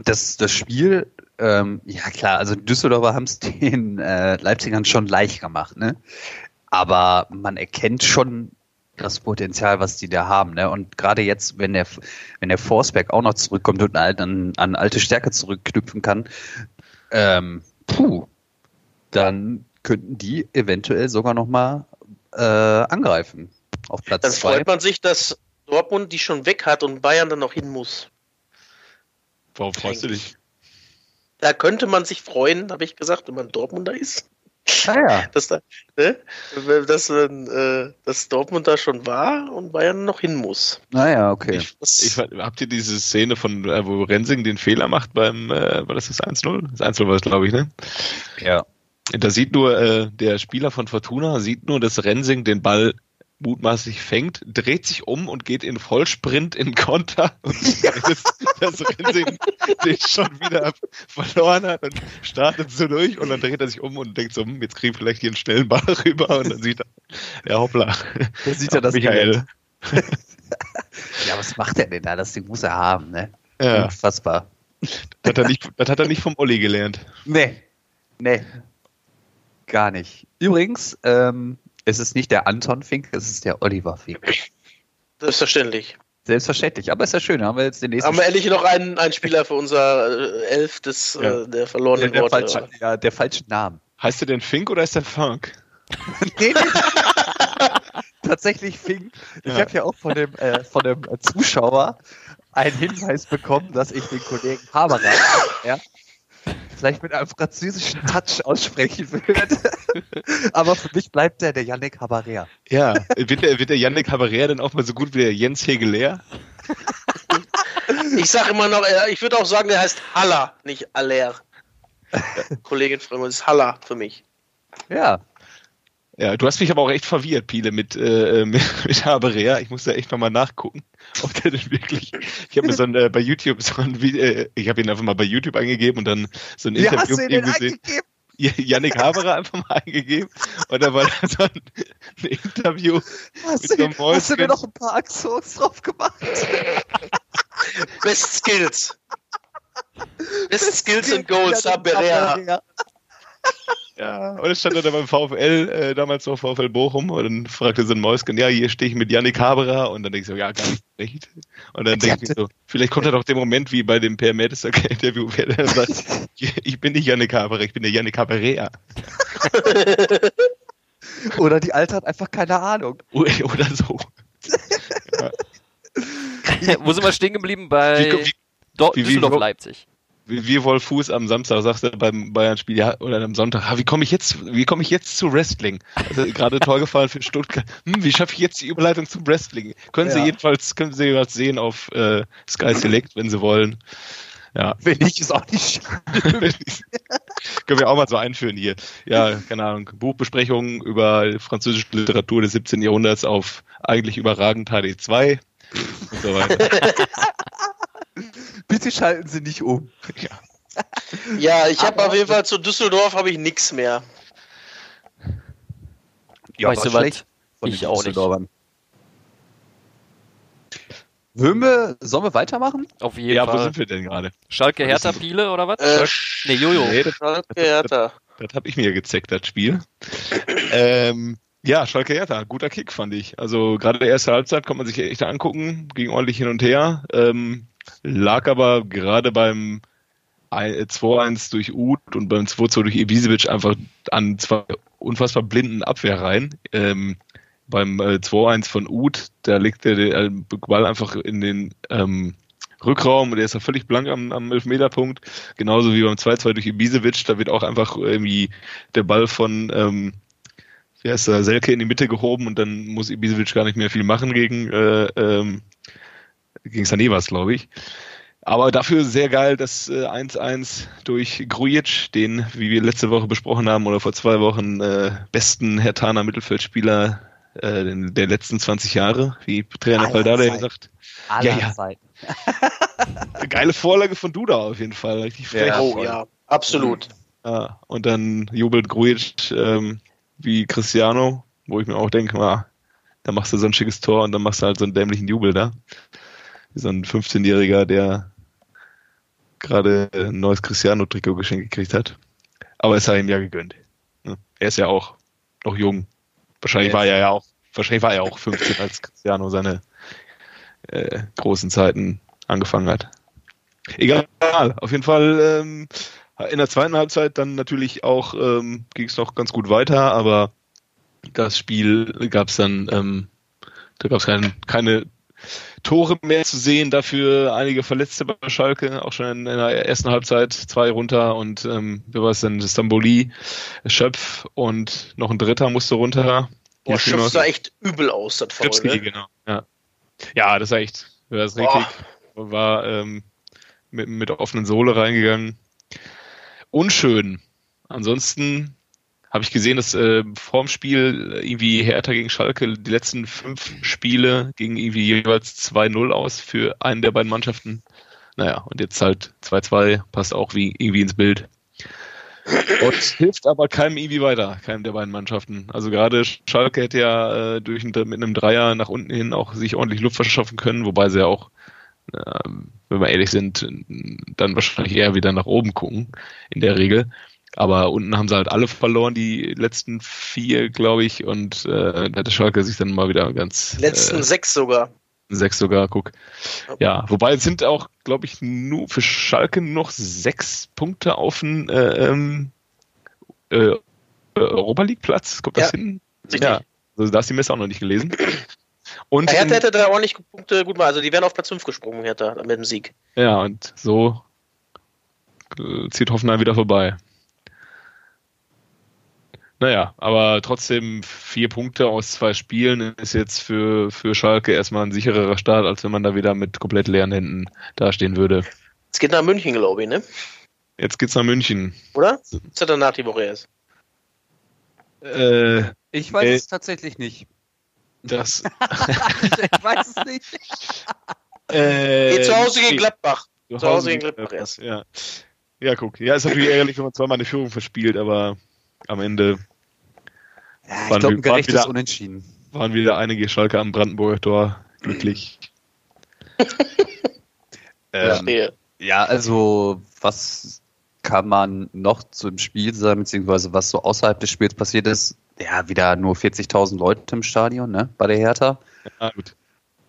das, das Spiel, ähm, ja klar, also Düsseldorfer haben es <laughs> den äh, Leipzigern schon leicht gemacht, ne? Aber man erkennt schon das Potenzial, was die da haben. Ne? Und gerade jetzt, wenn der, wenn der Forsberg auch noch zurückkommt und an, an alte Stärke zurückknüpfen kann, ähm, puh, dann könnten die eventuell sogar noch mal äh, angreifen auf Platz Dann freut man sich, dass Dortmund die schon weg hat und Bayern dann noch hin muss. Warum freust du dich? Da könnte man sich freuen, habe ich gesagt, wenn man Dortmunder ist. Ah, ja. <laughs> dass, da, ne? dass, äh, dass Dortmund da schon war und Bayern noch hin muss. Naja, ah, okay. Ich, ich, habt ihr diese Szene von, äh, wo Rensing den Fehler macht beim, äh, war das das 1-0? Das 1-0 war es, glaube ich, ne? Ja. Da sieht nur, äh, der Spieler von Fortuna sieht nur, dass Rensing den Ball mutmaßlich fängt, dreht sich um und geht in Vollsprint in Konter <laughs> und das, das Rensing den schon wieder verloren hat und startet so durch und dann dreht er sich um und denkt so, hm, jetzt kriege ich vielleicht hier einen schnellen Ball <laughs> rüber und dann sieht er, ja hoppla. Da sieht er das Michael. <laughs> ja, was macht er denn da? Das Ding muss er haben, ne? Ja. Unfassbar. Das hat er nicht, das hat er nicht vom Olli gelernt. Nee. Nee. Gar nicht. Übrigens, ähm, es ist nicht der Anton Fink, es ist der Oliver Fink. Selbstverständlich. Selbstverständlich, aber ist ja schön, haben wir jetzt den nächsten. Haben wir endlich noch einen, einen Spieler für unser äh, Elf des, ja. äh, der verlorenen der, der Worte. Falsche, ja, der falsche Namen. Heißt der denn Fink oder ist der Funk? <laughs> nee, nee. <laughs> Tatsächlich Fink. Ich ja. habe ja auch von dem, äh, von dem Zuschauer einen Hinweis bekommen, dass ich den Kollegen Haberer ja, vielleicht mit einem französischen Touch aussprechen würde. <laughs> Aber für mich bleibt der der Yannick Habarer. Ja, wird der, wird der Yannick Habarer denn auch mal so gut wie der Jens Hegeler? Ich sage immer noch, ich würde auch sagen, der heißt Haller, nicht Aller. <laughs> Kollegin Fremd, ist Haller für mich. Ja, ja, du hast mich aber auch echt verwirrt, Piele, mit, äh, <laughs> mit, mit Haberea. Ich muss da echt nochmal nachgucken, <laughs> ob der denn wirklich. Ich habe mir so ein, äh, bei YouTube so ein Video, äh, ich habe ihn einfach mal bei YouTube eingegeben und dann so ein Wie Interview mit ihm gesehen. Eingegeben? Yannick Haberer einfach mal eingegeben und da war da so ein, ein Interview hast mit so einem Hast du dir noch ein paar Axons drauf gemacht? Best Skills. <laughs> Best Skills and Goals, Haberea. Ja, und es stand da beim VfL, äh, damals noch VfL Bochum, und dann fragte so ein Mäuschen, ja, hier stehe ich mit Yannick Haberer, und dann denke ich so, ja, gar nicht schlecht. Und dann denke ich so, vielleicht kommt er doch der Moment wie bei dem Per Mertesacker-Interview, wer dann sagt, ich bin nicht Yannick Haberer, ich bin der Yannick Haberer. <laughs> Oder die Alte hat einfach keine Ahnung. Oder so. ja. Wo sind wir stehen geblieben? Bei wie, wie, Düsseldorf-Leipzig wie, Wolf Fuß am Samstag sagst du beim Bayern-Spiel ja, oder am Sonntag, ah, wie komme ich jetzt, wie komme ich jetzt zu Wrestling? Also gerade Tor gefallen für Stuttgart. Hm, wie schaffe ich jetzt die Überleitung zum Wrestling? Können ja. Sie jedenfalls, können Sie jedenfalls sehen auf äh, Sky Select, wenn Sie wollen. Ja. Wenn ich es auch <laughs> nicht Können wir auch mal so einführen hier. Ja, keine Ahnung. Buchbesprechungen über französische Literatur des 17. Jahrhunderts auf eigentlich überragend HD2 und so weiter. <laughs> <laughs> Bitte schalten Sie nicht um. Ja, <laughs> ja ich habe auf jeden Fall zu Düsseldorf habe ich nichts mehr. Ja, weißt du was? Ich auch nicht. Wollen wir, sollen wir weitermachen? Auf jeden ja, Fall. wo sind wir denn gerade? Schalke Hertha Piele oder was? Äh, nee, Jojo. Nee, das, Schalke Hertha. Das, das habe ich mir gezeckt, das Spiel. <laughs> ähm, ja, Schalke Hertha, guter Kick fand ich. Also gerade der erste Halbzeit kann man sich echt angucken, ging ordentlich hin und her. Ähm, lag aber gerade beim 2-1 durch Uth und beim 2-2 durch Ibisevic einfach an zwei unfassbar blinden Abwehrreihen. Ähm, beim äh, 2-1 von Uth, da legt der den Ball einfach in den ähm, Rückraum und der ist ja völlig blank am, am Elfmeterpunkt. Genauso wie beim 2-2 durch Ibisevic, da wird auch einfach irgendwie der Ball von ähm, wie heißt der, Selke in die Mitte gehoben und dann muss Ibisevic gar nicht mehr viel machen gegen, äh, ähm, gegen Sanevas, glaube ich. Aber dafür sehr geil, das 1-1 äh, durch Grujic, den, wie wir letzte Woche besprochen haben, oder vor zwei Wochen, äh, besten Hertaner Mittelfeldspieler äh, der letzten 20 Jahre, wie Trainer Paldada gesagt. Aller ja, ja. Zeiten. <laughs> Geile Vorlage von Duda auf jeden Fall. Richtig frech. Ja, oh ja, absolut. Ja, und dann jubelt Grujic ähm, wie Cristiano, wo ich mir auch denke, ah, da machst du so ein schickes Tor und dann machst du halt so einen dämlichen Jubel da. Wie so ein 15-Jähriger, der gerade ein neues Cristiano-Trikot geschenkt gekriegt hat. Aber es sei ihm ja gegönnt. Er ist ja auch noch jung. Wahrscheinlich war er ja auch, wahrscheinlich war er auch 15, als Cristiano seine äh, großen Zeiten angefangen hat. Egal, auf jeden Fall ähm, in der zweiten Halbzeit dann natürlich auch ähm, ging es noch ganz gut weiter, aber das Spiel gab es dann, ähm, da gab es kein, keine Tore mehr zu sehen, dafür einige Verletzte bei Schalke, auch schon in, der ersten Halbzeit zwei runter und ähm, wer war es denn? Stamboli, Schöpf und noch ein Dritter musste runter. Boah, Schöpf sah echt übel aus, das Foul, ne? genau. Ja. ja, das war echt, das richtig. War ähm, mit, mit offenen Sohle reingegangen. Unschön. Ansonsten habe ich gesehen, dass äh, vorm Spiel irgendwie Hertha gegen Schalke die letzten fünf Spiele gingen irgendwie jeweils 2-0 aus für einen der beiden Mannschaften. Naja, und jetzt halt 2-2 passt auch wie irgendwie ins Bild. Und hilft aber keinem irgendwie weiter, keinem der beiden Mannschaften. Also gerade Schalke hätte ja äh, durch mit einem Dreier nach unten hin auch sich ordentlich Luft verschaffen können, wobei sie ja auch, äh, wenn wir ehrlich sind, dann wahrscheinlich eher wieder nach oben gucken, in der Regel. Aber unten haben sie halt alle verloren, die letzten vier, glaube ich, und äh, da hatte Schalke sich dann mal wieder ganz. Letzten äh, sechs sogar. Sechs sogar, guck. Ja, wobei es sind auch, glaube ich, nur für Schalke noch sechs Punkte auf den äh, ähm, äh, Europa League Platz. Kommt das ja, hin? Richtig. Ja, also da hast du die Messe auch noch nicht gelesen. Und ja, Hertha hätte da ordentlich Punkte gut mal, also die wären auf Platz 5 gesprungen, Hertha, mit dem Sieg. Ja, und so äh, zieht Hoffenheim wieder vorbei. Naja, aber trotzdem vier Punkte aus zwei Spielen ist jetzt für, für Schalke erstmal ein sichererer Start, als wenn man da wieder mit komplett leeren Händen dastehen würde. Es geht nach München, glaube ich, ne? Jetzt geht's nach München. Oder? Ist ja danach die Woche erst. Äh, ich weiß äh, es tatsächlich nicht. Das. <laughs> ich weiß es nicht. <laughs> äh, Geht zu Hause gegen Gladbach. Zu Hause gegen Gladbach erst. Ja. ja, guck. Ja, ist natürlich ärgerlich, wenn man zweimal eine Führung verspielt, aber am Ende ja, ich glaube, ein gerechtes wieder, Unentschieden. Waren wieder einige Schalke am Brandenburger Tor glücklich. <laughs> ähm, ja, also was kann man noch zum Spiel sagen, beziehungsweise was so außerhalb des Spiels passiert ist? Ja, wieder nur 40.000 Leute im Stadion, ne, bei der Hertha. Ja, gut.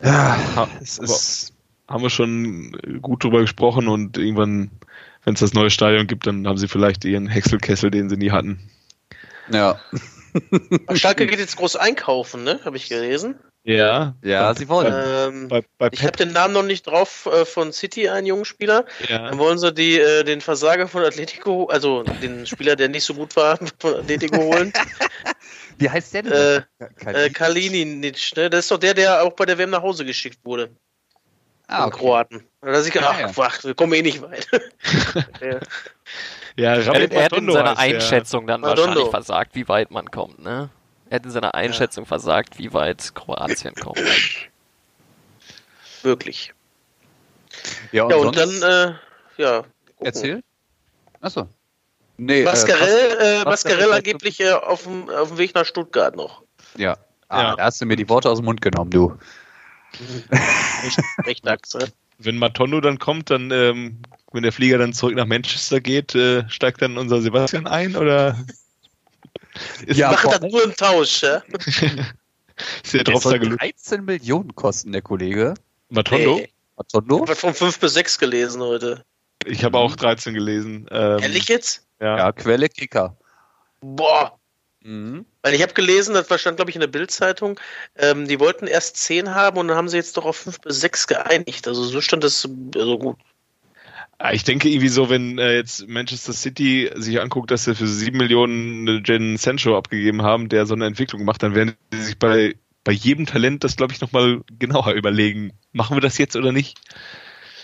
Ja, es ist, haben wir schon gut drüber gesprochen und irgendwann, wenn es das neue Stadion gibt, dann haben sie vielleicht ihren Häckselkessel, den sie nie hatten. Ja. Schalke geht jetzt groß einkaufen, ne? Habe ich gelesen. Ja, ja, sie wollen. Ähm, bei, bei ich habe den Namen noch nicht drauf äh, von City, einen jungen Spieler. Ja. Dann wollen sie die, äh, den Versager von Atletico, also den Spieler, der nicht so gut war, <laughs> von Atletico holen. Wie heißt der denn? Äh, Kalinic, ne? Das ist doch der, der auch bei der WM nach Hause geschickt wurde. Ah, okay. Kroaten. Da ich gedacht, ja, ach, ja. ach, wir kommen eh nicht weit. <laughs> ja. Ja, er, er hat in seiner Einschätzung dann Madondo. wahrscheinlich versagt, wie weit man kommt, ne? Er hat in seiner Einschätzung ja. versagt, wie weit Kroatien kommt. Wirklich. Ja, und, ja, und dann, äh, ja. Erzähl. Achso. Nee, Mascarell, äh, äh, Mascarell angeblich äh, auf, dem, auf dem Weg nach Stuttgart noch. Ja. Ah, ja. Da hast du mir die Worte aus dem Mund genommen, du. Echt, echt Achse. Wenn Matondo dann kommt, dann ähm, wenn der Flieger dann zurück nach Manchester geht, äh, steigt dann unser Sebastian ein oder? Ist ja, macht das nur im Tausch, ja? <laughs> ist der, der soll 13 Millionen kosten, der Kollege. Matondo? Nee. Matondo? Ich habe von 5 bis 6 gelesen heute. Ich habe auch 13 gelesen. Ähm, Ehrlich jetzt? Ja. ja, Quelle Kicker. Boah. Mhm. Weil ich habe gelesen, das stand, glaube ich, in der Bildzeitung, ähm, die wollten erst 10 haben und dann haben sie jetzt doch auf 5 bis 6 geeinigt. Also so stand das also gut. Ich denke irgendwie so, wenn äh, jetzt Manchester City sich anguckt, dass sie für 7 Millionen Jen Sancho abgegeben haben, der so eine Entwicklung macht, dann werden sie sich bei, bei jedem Talent das, glaube ich, nochmal genauer überlegen. Machen wir das jetzt oder nicht?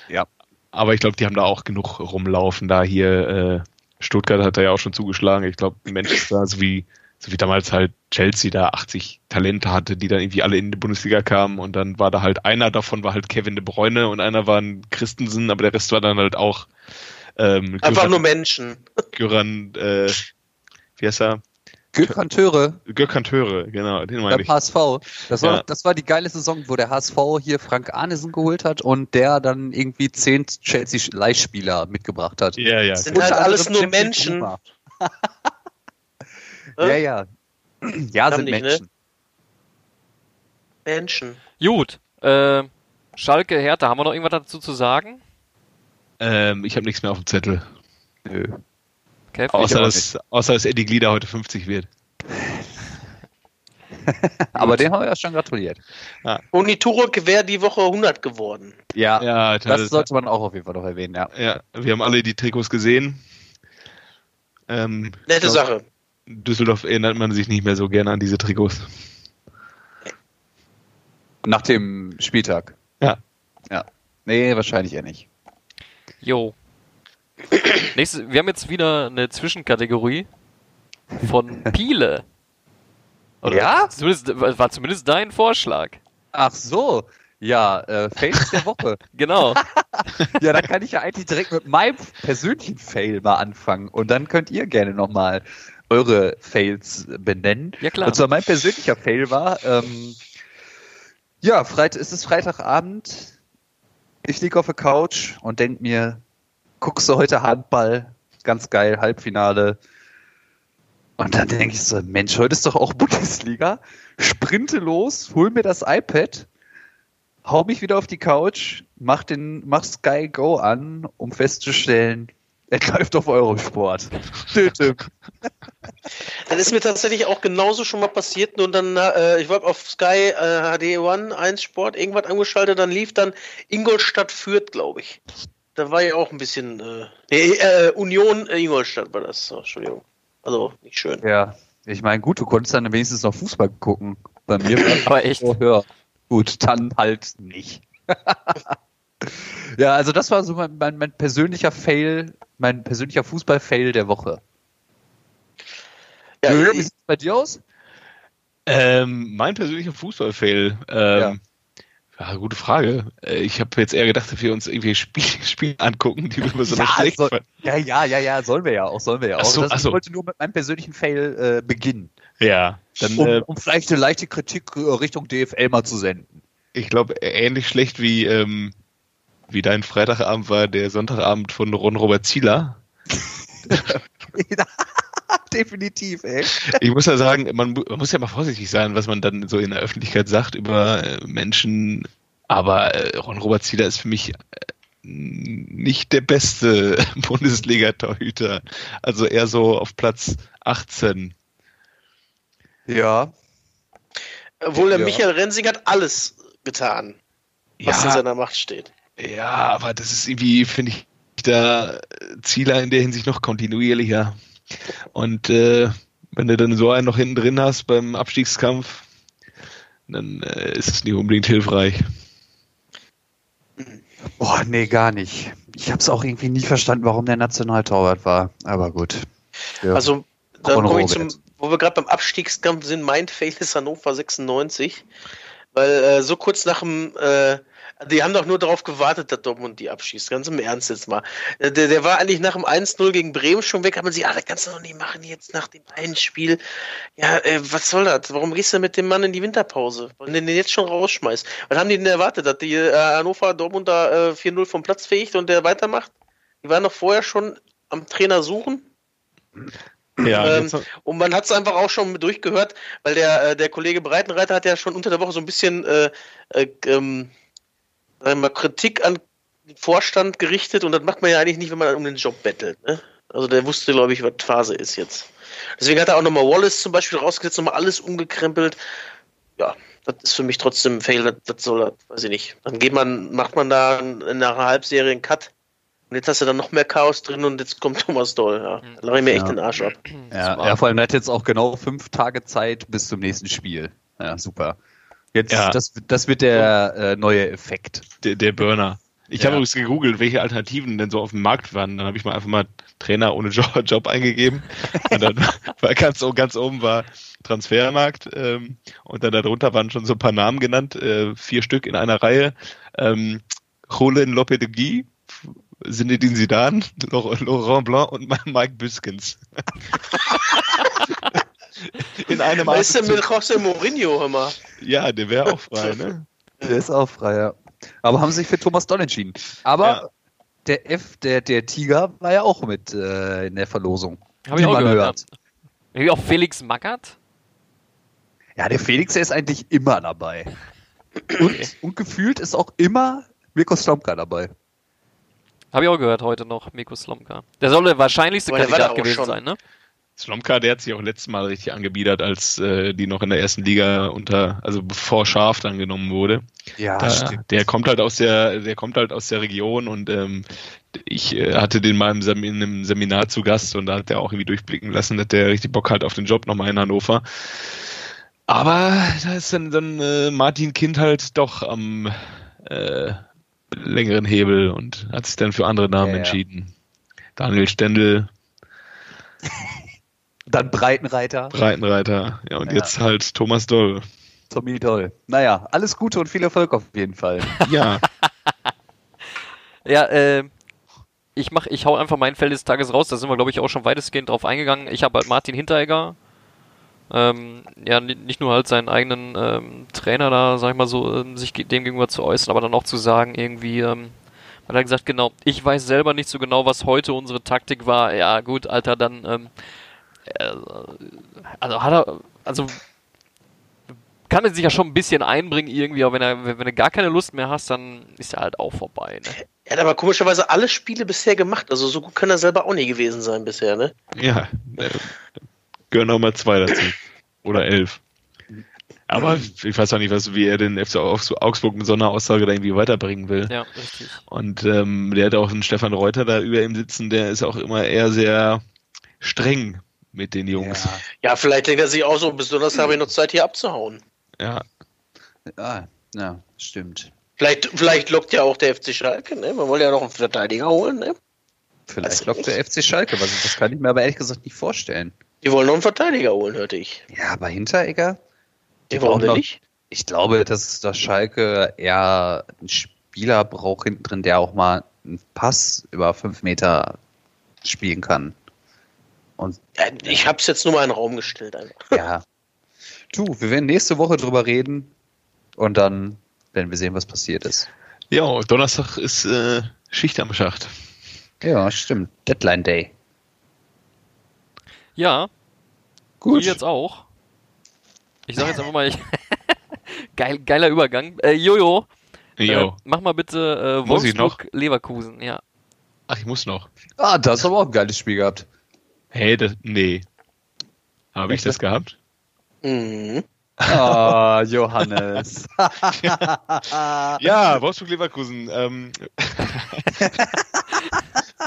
Ja. Aber ich glaube, die haben da auch genug rumlaufen. Da hier, äh, Stuttgart hat da ja auch schon zugeschlagen. Ich glaube, Manchester, so wie so wie damals halt Chelsea da 80 Talente hatte, die dann irgendwie alle in die Bundesliga kamen und dann war da halt einer davon war halt Kevin de Bruyne und einer war ein Christensen, aber der Rest war dann halt auch ähm, einfach Göran, nur Menschen. <laughs> Göran, äh, wie heißt er? Gökhan Töre. Gökhan Töre, genau, den meine ich. HSV. Das war, ja. das war die geile Saison, wo der HSV hier Frank Arnesen geholt hat und der dann irgendwie zehn Chelsea-Leihspieler mitgebracht hat. Ja, ja. Das sind halt alles nur Menschen. <laughs> Ja, ja. Ja, sind nicht, Menschen. Ne? Menschen. Gut. Äh, Schalke, Hertha, haben wir noch irgendwas dazu zu sagen? Ähm, ich habe nichts mehr auf dem Zettel. Nö. Okay, außer, dass, außer, dass Eddie Glieder heute 50 wird. <laughs> Aber den haben wir ja schon gratuliert. Ja. Turok wäre die Woche 100 geworden. Ja, ja das, das sollte man auch auf jeden Fall noch erwähnen, ja. Ja, wir haben alle die Trikots gesehen. Ähm, Nette glaub, Sache. Düsseldorf erinnert man sich nicht mehr so gerne an diese Trikots. Nach dem Spieltag. Ja. Ja. Nee, wahrscheinlich eher nicht. Jo. Nächstes, wir haben jetzt wieder eine Zwischenkategorie von <laughs> Piele. Oder ja? Zumindest, war zumindest dein Vorschlag. Ach so. Ja, äh, Fails der Woche. <laughs> genau. <laughs> ja, dann kann ich ja eigentlich direkt mit meinem persönlichen Fail mal anfangen. Und dann könnt ihr gerne nochmal eure Fails benennen. Ja, klar. Und zwar mein persönlicher Fail war, ähm, ja, Freit es ist Freitagabend, ich liege auf der Couch und denke mir, guckst du heute Handball, ganz geil, Halbfinale. Und dann denke ich so, Mensch, heute ist doch auch Bundesliga. Sprinte los, hol mir das iPad, hau mich wieder auf die Couch, mach, den, mach Sky Go an, um festzustellen, <laughs> er läuft auf Eurosport. <laughs> dann ist mir tatsächlich auch genauso schon mal passiert. Und dann, äh, ich war auf Sky äh, HD One 1 Sport irgendwas angeschaltet, dann lief dann Ingolstadt führt, glaube ich. Da war ja auch ein bisschen äh, nee, äh, Union äh, Ingolstadt war das. Oh, Entschuldigung. Also nicht schön. Ja, ich meine, gut, du konntest dann wenigstens noch Fußball gucken. Bei mir war aber echt. Oh, ja. Gut, dann halt nicht. <laughs> ja, also das war so mein, mein, mein persönlicher Fail mein persönlicher Fußball-Fail der Woche. Ja, Wie sieht es bei dir aus? Ähm, mein persönlicher Fußball-Fail. Ähm, ja. ja. gute Frage. Äh, ich habe jetzt eher gedacht, dass wir uns irgendwie Spiele <laughs> Spiel angucken, die wir so ja, schlecht so, Ja, ja, ja, ja, sollen wir ja auch, sollen wir ja auch. So, das, so. Ich wollte nur mit meinem persönlichen Fail äh, beginnen. Ja. Dann, um, äh, um vielleicht eine leichte Kritik äh, Richtung DFL mal zu senden. Ich glaube, ähnlich schlecht wie, ähm, wie dein Freitagabend war der Sonntagabend von Ron Robert Zieler. <laughs> Definitiv, ey. Ich muss ja sagen, man, man, muss ja mal vorsichtig sein, was man dann so in der Öffentlichkeit sagt über äh, Menschen. Aber äh, Ron Robert Zieler ist für mich äh, nicht der beste <laughs> Bundesliga-Torhüter. Also eher so auf Platz 18. Ja. Obwohl der ja. Michael Rensing hat alles getan, was ja. in seiner Macht steht. Ja, aber das ist irgendwie, finde ich, der Zieler in der Hinsicht noch kontinuierlicher. Und äh, wenn du dann so einen noch hinten drin hast beim Abstiegskampf, dann äh, ist es nicht unbedingt hilfreich. Boah, nee, gar nicht. Ich habe es auch irgendwie nie verstanden, warum der Nationaltorwart war. Aber gut. Ja. Also, dann komme ich zum, wo wir gerade beim Abstiegskampf sind, mein Fail ist Hannover 96. Weil äh, so kurz nach dem äh, die haben doch nur darauf gewartet, dass Dortmund die abschießt. Ganz im Ernst jetzt mal. Äh, der, der war eigentlich nach dem 1-0 gegen Bremen schon weg, aber sie, ah, das kannst du noch nicht machen jetzt nach dem einen Spiel. Ja, äh, was soll das? Warum gehst du mit dem Mann in die Winterpause? Wollen den jetzt schon rausschmeißt? Was haben die denn erwartet, dass die äh, Hannover Dortmund da äh, 4-0 vom Platz fähigt und der weitermacht? Die waren doch vorher schon am Trainer suchen. Ja, ähm, und man hat es einfach auch schon durchgehört, weil der, äh, der Kollege Breitenreiter hat ja schon unter der Woche so ein bisschen äh, äh, ähm, mal, Kritik an den Vorstand gerichtet und das macht man ja eigentlich nicht, wenn man um den Job bettelt. Ne? Also der wusste, glaube ich, was Phase ist jetzt. Deswegen hat er auch nochmal Wallace zum Beispiel rausgesetzt, nochmal alles umgekrempelt. Ja, das ist für mich trotzdem ein Fail, das, das soll, weiß ich nicht. Dann geht man, macht man da nach einer Halbserie einen Cut und jetzt hast du dann noch mehr Chaos drin und jetzt kommt Thomas Doll. Ja, da lache ich mir echt Ja. den Arsch ab. Ja, ja, vor allem er hat jetzt auch genau fünf Tage Zeit bis zum nächsten Spiel. Ja, super. Jetzt, Ja. das, das wird der äh, neue Effekt. Der, der Burner. Ich Ja. habe übrigens gegoogelt, welche Alternativen denn so auf dem Markt waren. Dann habe ich mal einfach mal Trainer ohne Job, <laughs> Job eingegeben. Und dann <laughs> war ganz, ganz oben war Transfermarkt. Ähm, und dann darunter waren schon so ein paar Namen genannt, äh, vier Stück in einer Reihe. Ähm, Roland Lopetegui, Zinedine Zidane, Laurent Laurent Blanc und Mike Biskins. <laughs> in einem Was ist denn mit José Mourinho, hör mal? Ja, der wäre auch frei, ne? <laughs> Der ist auch frei, ja. Aber haben sich für Thomas Doll entschieden. Aber Ja. der F, der, der Tiger, war ja auch mit äh, in der Verlosung. Habe ich auch gehört. Ja. Irgendwie auch Felix Magath? Ja, der Felix, der ist eigentlich immer dabei. Und, und gefühlt ist auch immer Mirko Slomka dabei. Habe ich auch gehört heute noch, Miko Slomka. Der soll der wahrscheinlichste Aber der Kandidat gewesen schon. sein, ne? Slomka, der hat sich auch letztes Mal richtig angebiedert, als äh, die noch in der ersten Liga unter, also bevor Schaf dann genommen wurde. Ja, Da, der kommt halt aus der, der kommt halt aus der Region und ähm, ich äh, hatte den mal im Sem in einem Seminar zu Gast und da hat er auch irgendwie durchblicken lassen, dass der richtig Bock hat auf den Job nochmal in Hannover. Aber da ist dann, dann äh, Martin Kind halt doch am äh, längeren Hebel und hat sich dann für andere Namen Ja, ja. entschieden. Daniel Stendel, <laughs> Dann Breitenreiter, Breitenreiter, ja und Ja. jetzt halt Thomas Doll. Tommy Doll. Naja, alles Gute und viel Erfolg auf jeden Fall. <laughs> Ja, Ja, äh, ich mach, ich hau einfach mein Feld des Tages raus. Da sind wir, glaube ich, auch schon weitestgehend drauf eingegangen. Ich habe halt Martin Hinteregger. Ähm, ja, ni- nicht nur halt seinen eigenen ähm, Trainer da, sag ich mal so, ähm, sich dem gegenüber zu äußern, aber dann auch zu sagen, irgendwie, ähm, man hat gesagt, genau, ich weiß selber nicht so genau, was heute unsere Taktik war. Ja, gut, Alter, dann, ähm, äh, also hat er, also kann er sich ja schon ein bisschen einbringen irgendwie, aber wenn er, wenn, du gar keine Lust mehr hast, dann ist er halt auch vorbei. Ne? Er hat aber komischerweise alle Spiele bisher gemacht. Also so gut kann er selber auch nie gewesen sein bisher, ne? Ja, äh, gehören noch mal zwei dazu. Oder elf. Aber ich weiß auch nicht, was, wie er den FC Augs- Augsburg mit so einer Aussage da irgendwie weiterbringen will. Ja, richtig. Und ähm, der hat auch einen Stefan Reuter da über ihm sitzen, der ist auch immer eher sehr streng mit den Jungs. Ja, vielleicht denkt er sich auch so, besonders habe ich noch Zeit hier abzuhauen. Ja, Ja, ja, stimmt. Vielleicht, vielleicht lockt ja auch der FC Schalke, ne? Man wollte ja noch einen Verteidiger holen, ne? Vielleicht lockt der FC Schalke, was das kann ich mir aber ehrlich gesagt nicht vorstellen. Die wollen noch einen Verteidiger holen, hörte ich. Ja, aber Hinteregger? Die brauchen wollen wir noch- nicht. Ich glaube, dass das Schalke eher einen Spieler braucht hinten drin, der auch mal einen Pass über fünf Meter spielen kann. Und Ja, ich hab's jetzt nur mal in den Raum gestellt einfach. ja. Du, wir werden nächste Woche drüber reden und dann werden wir sehen, was passiert ist. ja Donnerstag ist äh, Schicht am Schacht. Ja, stimmt. Deadline Day. Ja, Gut. ihr jetzt auch. Ich sag jetzt einfach mal, ich <laughs> Geil, geiler Übergang. Äh, Jojo, äh, Jo. mach mal bitte äh, Muss ich noch? Wolfsburg Leverkusen, ja. Ach, ich muss noch. Ah, das ist aber auch ein geiles Spiel gehabt. Hey, das, nee. Habe ich das gehabt? Mhm. Ah, <laughs> Johannes. <laughs> Ja, Wolfsburg-Leverkusen. Ähm, <laughs>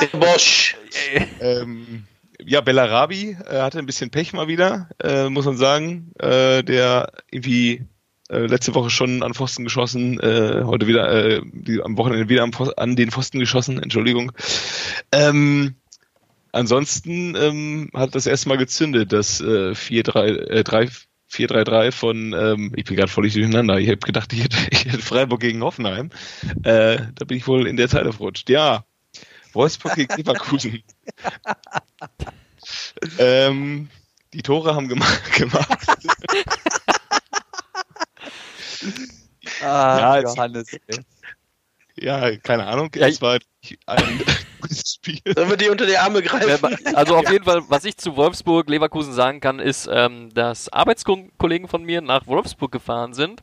Der Bosch. ähm, ja, Bellarabi äh, hatte ein bisschen Pech mal wieder, äh, muss man sagen. Äh, der irgendwie äh, letzte Woche schon an Pfosten geschossen, äh, heute wieder, äh, die, am Wochenende wieder am Pfosten, an den Pfosten geschossen, Entschuldigung. Ähm, ansonsten ähm, hat das erste Mal gezündet, das äh, 4-3, äh, 3 4-3-3 von, ähm, ich bin gerade völlig durcheinander. Ich habe gedacht, ich hätte, <laughs> ich hätte Freiburg gegen Hoffenheim. Äh, da bin ich wohl in der Zeit aufrutscht. Ja, Wolfsburg gegen Leverkusen. <laughs> ähm, die Tore haben gemacht. <laughs> gemacht. Ah, Ja, jetzt- Johannes. ey. Ja, keine Ahnung. Ja, es war ein <laughs> gutes Spiel. Sollen wir die unter die Arme greifen? Also auf jeden Fall, was ich zu Wolfsburg Leverkusen sagen kann, ist, ähm, dass Arbeitskollegen von mir nach Wolfsburg gefahren sind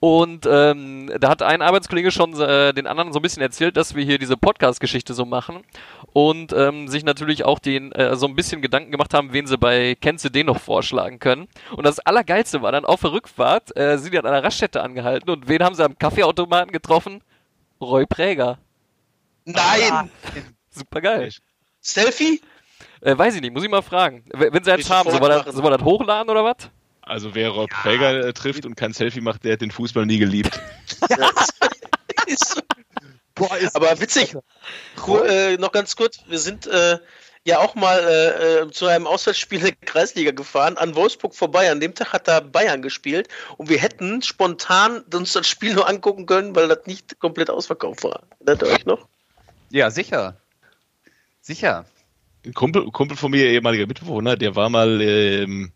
Und ähm, da hat ein Arbeitskollege schon äh, den anderen so ein bisschen erzählt, dass wir hier diese Podcast-Geschichte so machen und ähm, sich natürlich auch den äh, so ein bisschen Gedanken gemacht haben, wen sie bei Kennst du den noch vorschlagen können. Und das Allergeilste war dann auf der Rückfahrt, äh, sind die an einer Raststätte angehalten und wen haben sie am Kaffeeautomaten getroffen? Roy Präger. Nein! Super geil. Selfie? Äh, weiß ich nicht, muss ich mal fragen. Wenn sie Ich haben, soll wir das, soll wir das hochladen oder was? Also wer Rob Präger äh, trifft und kein Selfie macht, der hat den Fußball nie geliebt. <laughs> Boah, ist Aber witzig. Äh, noch ganz kurz, wir sind äh, ja auch mal äh, äh, zu einem Auswärtsspiel in der Kreisliga gefahren, an Wolfsburg vorbei. An dem Tag hat da Bayern gespielt und wir hätten spontan uns das Spiel nur angucken können, weil das nicht komplett ausverkauft war. Erinnert ihr euch noch? Ja, sicher. Sicher. Ein Kumpel, Kumpel von mir, ehemaliger Mitbewohner, der war mal, ähm,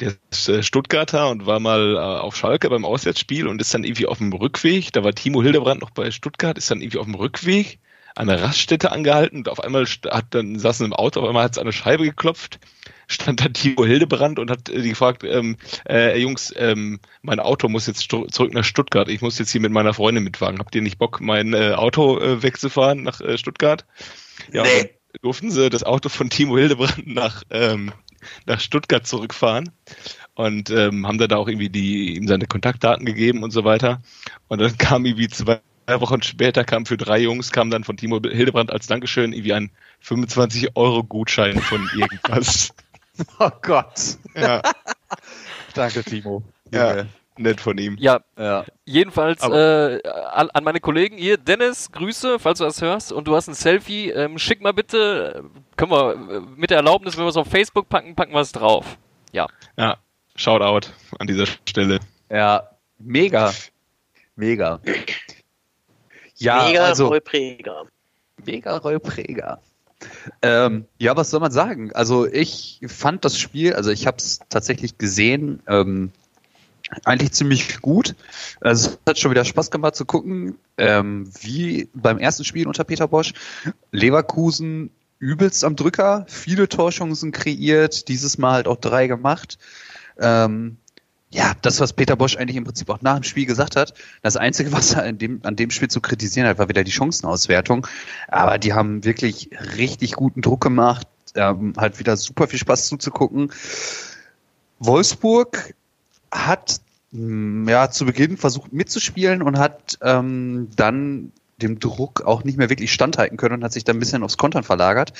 der ist äh, Stuttgarter und war mal äh, auf Schalke beim Auswärtsspiel und ist dann irgendwie auf dem Rückweg, da war Timo Hildebrand noch bei Stuttgart, ist dann irgendwie auf dem Rückweg an der Raststätte angehalten und auf einmal hat dann saßen im Auto, auf einmal hat es an eine Scheibe geklopft, stand da Timo Hildebrand und hat äh, die gefragt, ähm, äh, Jungs, ähm, mein Auto muss jetzt zurück nach Stuttgart, ich muss jetzt hier mit meiner Freundin mitfahren, habt ihr nicht Bock, mein äh, Auto äh, wegzufahren nach äh, Stuttgart? Ja, Nee. durften sie das Auto von Timo Hildebrand nach, ähm, nach Stuttgart zurückfahren und ähm, haben dann da auch irgendwie die, ihm seine Kontaktdaten gegeben und so weiter. Und dann kam irgendwie zwei Wochen später, kam für drei Jungs, kam dann von Timo Hildebrand als Dankeschön irgendwie ein 25-Euro-Gutschein von <laughs> irgendwas. Oh Gott. ja, Danke, Timo. Ja. nett von ihm. Ja, ja. Jedenfalls äh, an, an meine Kollegen hier, Dennis, Grüße, falls du das hörst und du hast ein Selfie, ähm, schick mal bitte, äh, können wir äh, mit der Erlaubnis, wenn wir es auf Facebook packen, packen wir es drauf. Ja. Ja, Shoutout an dieser Stelle. Ja, mega. Mega. Ja, Mega also Roy Präger. mega Roy Präger. Ähm, ja, was soll man sagen? Also ich fand das Spiel, also ich habe es tatsächlich gesehen, ähm, eigentlich ziemlich gut. Also es hat schon wieder Spaß gemacht zu gucken, ähm, wie beim ersten Spiel unter Peter Bosch. Leverkusen übelst am Drücker, viele Torchancen kreiert, dieses Mal halt auch drei gemacht. Ähm, ja, das, was Peter Bosch eigentlich im Prinzip auch nach dem Spiel gesagt hat, das Einzige, <laughs> was er in dem, an dem Spiel zu kritisieren hat, war wieder die Chancenauswertung. Aber die haben wirklich richtig guten Druck gemacht, ähm, hat wieder super viel Spaß zuzugucken. Wolfsburg hat mh, ja zu Beginn versucht mitzuspielen und hat ähm, dann dem Druck auch nicht mehr wirklich standhalten können und hat sich dann ein bisschen aufs Kontern verlagert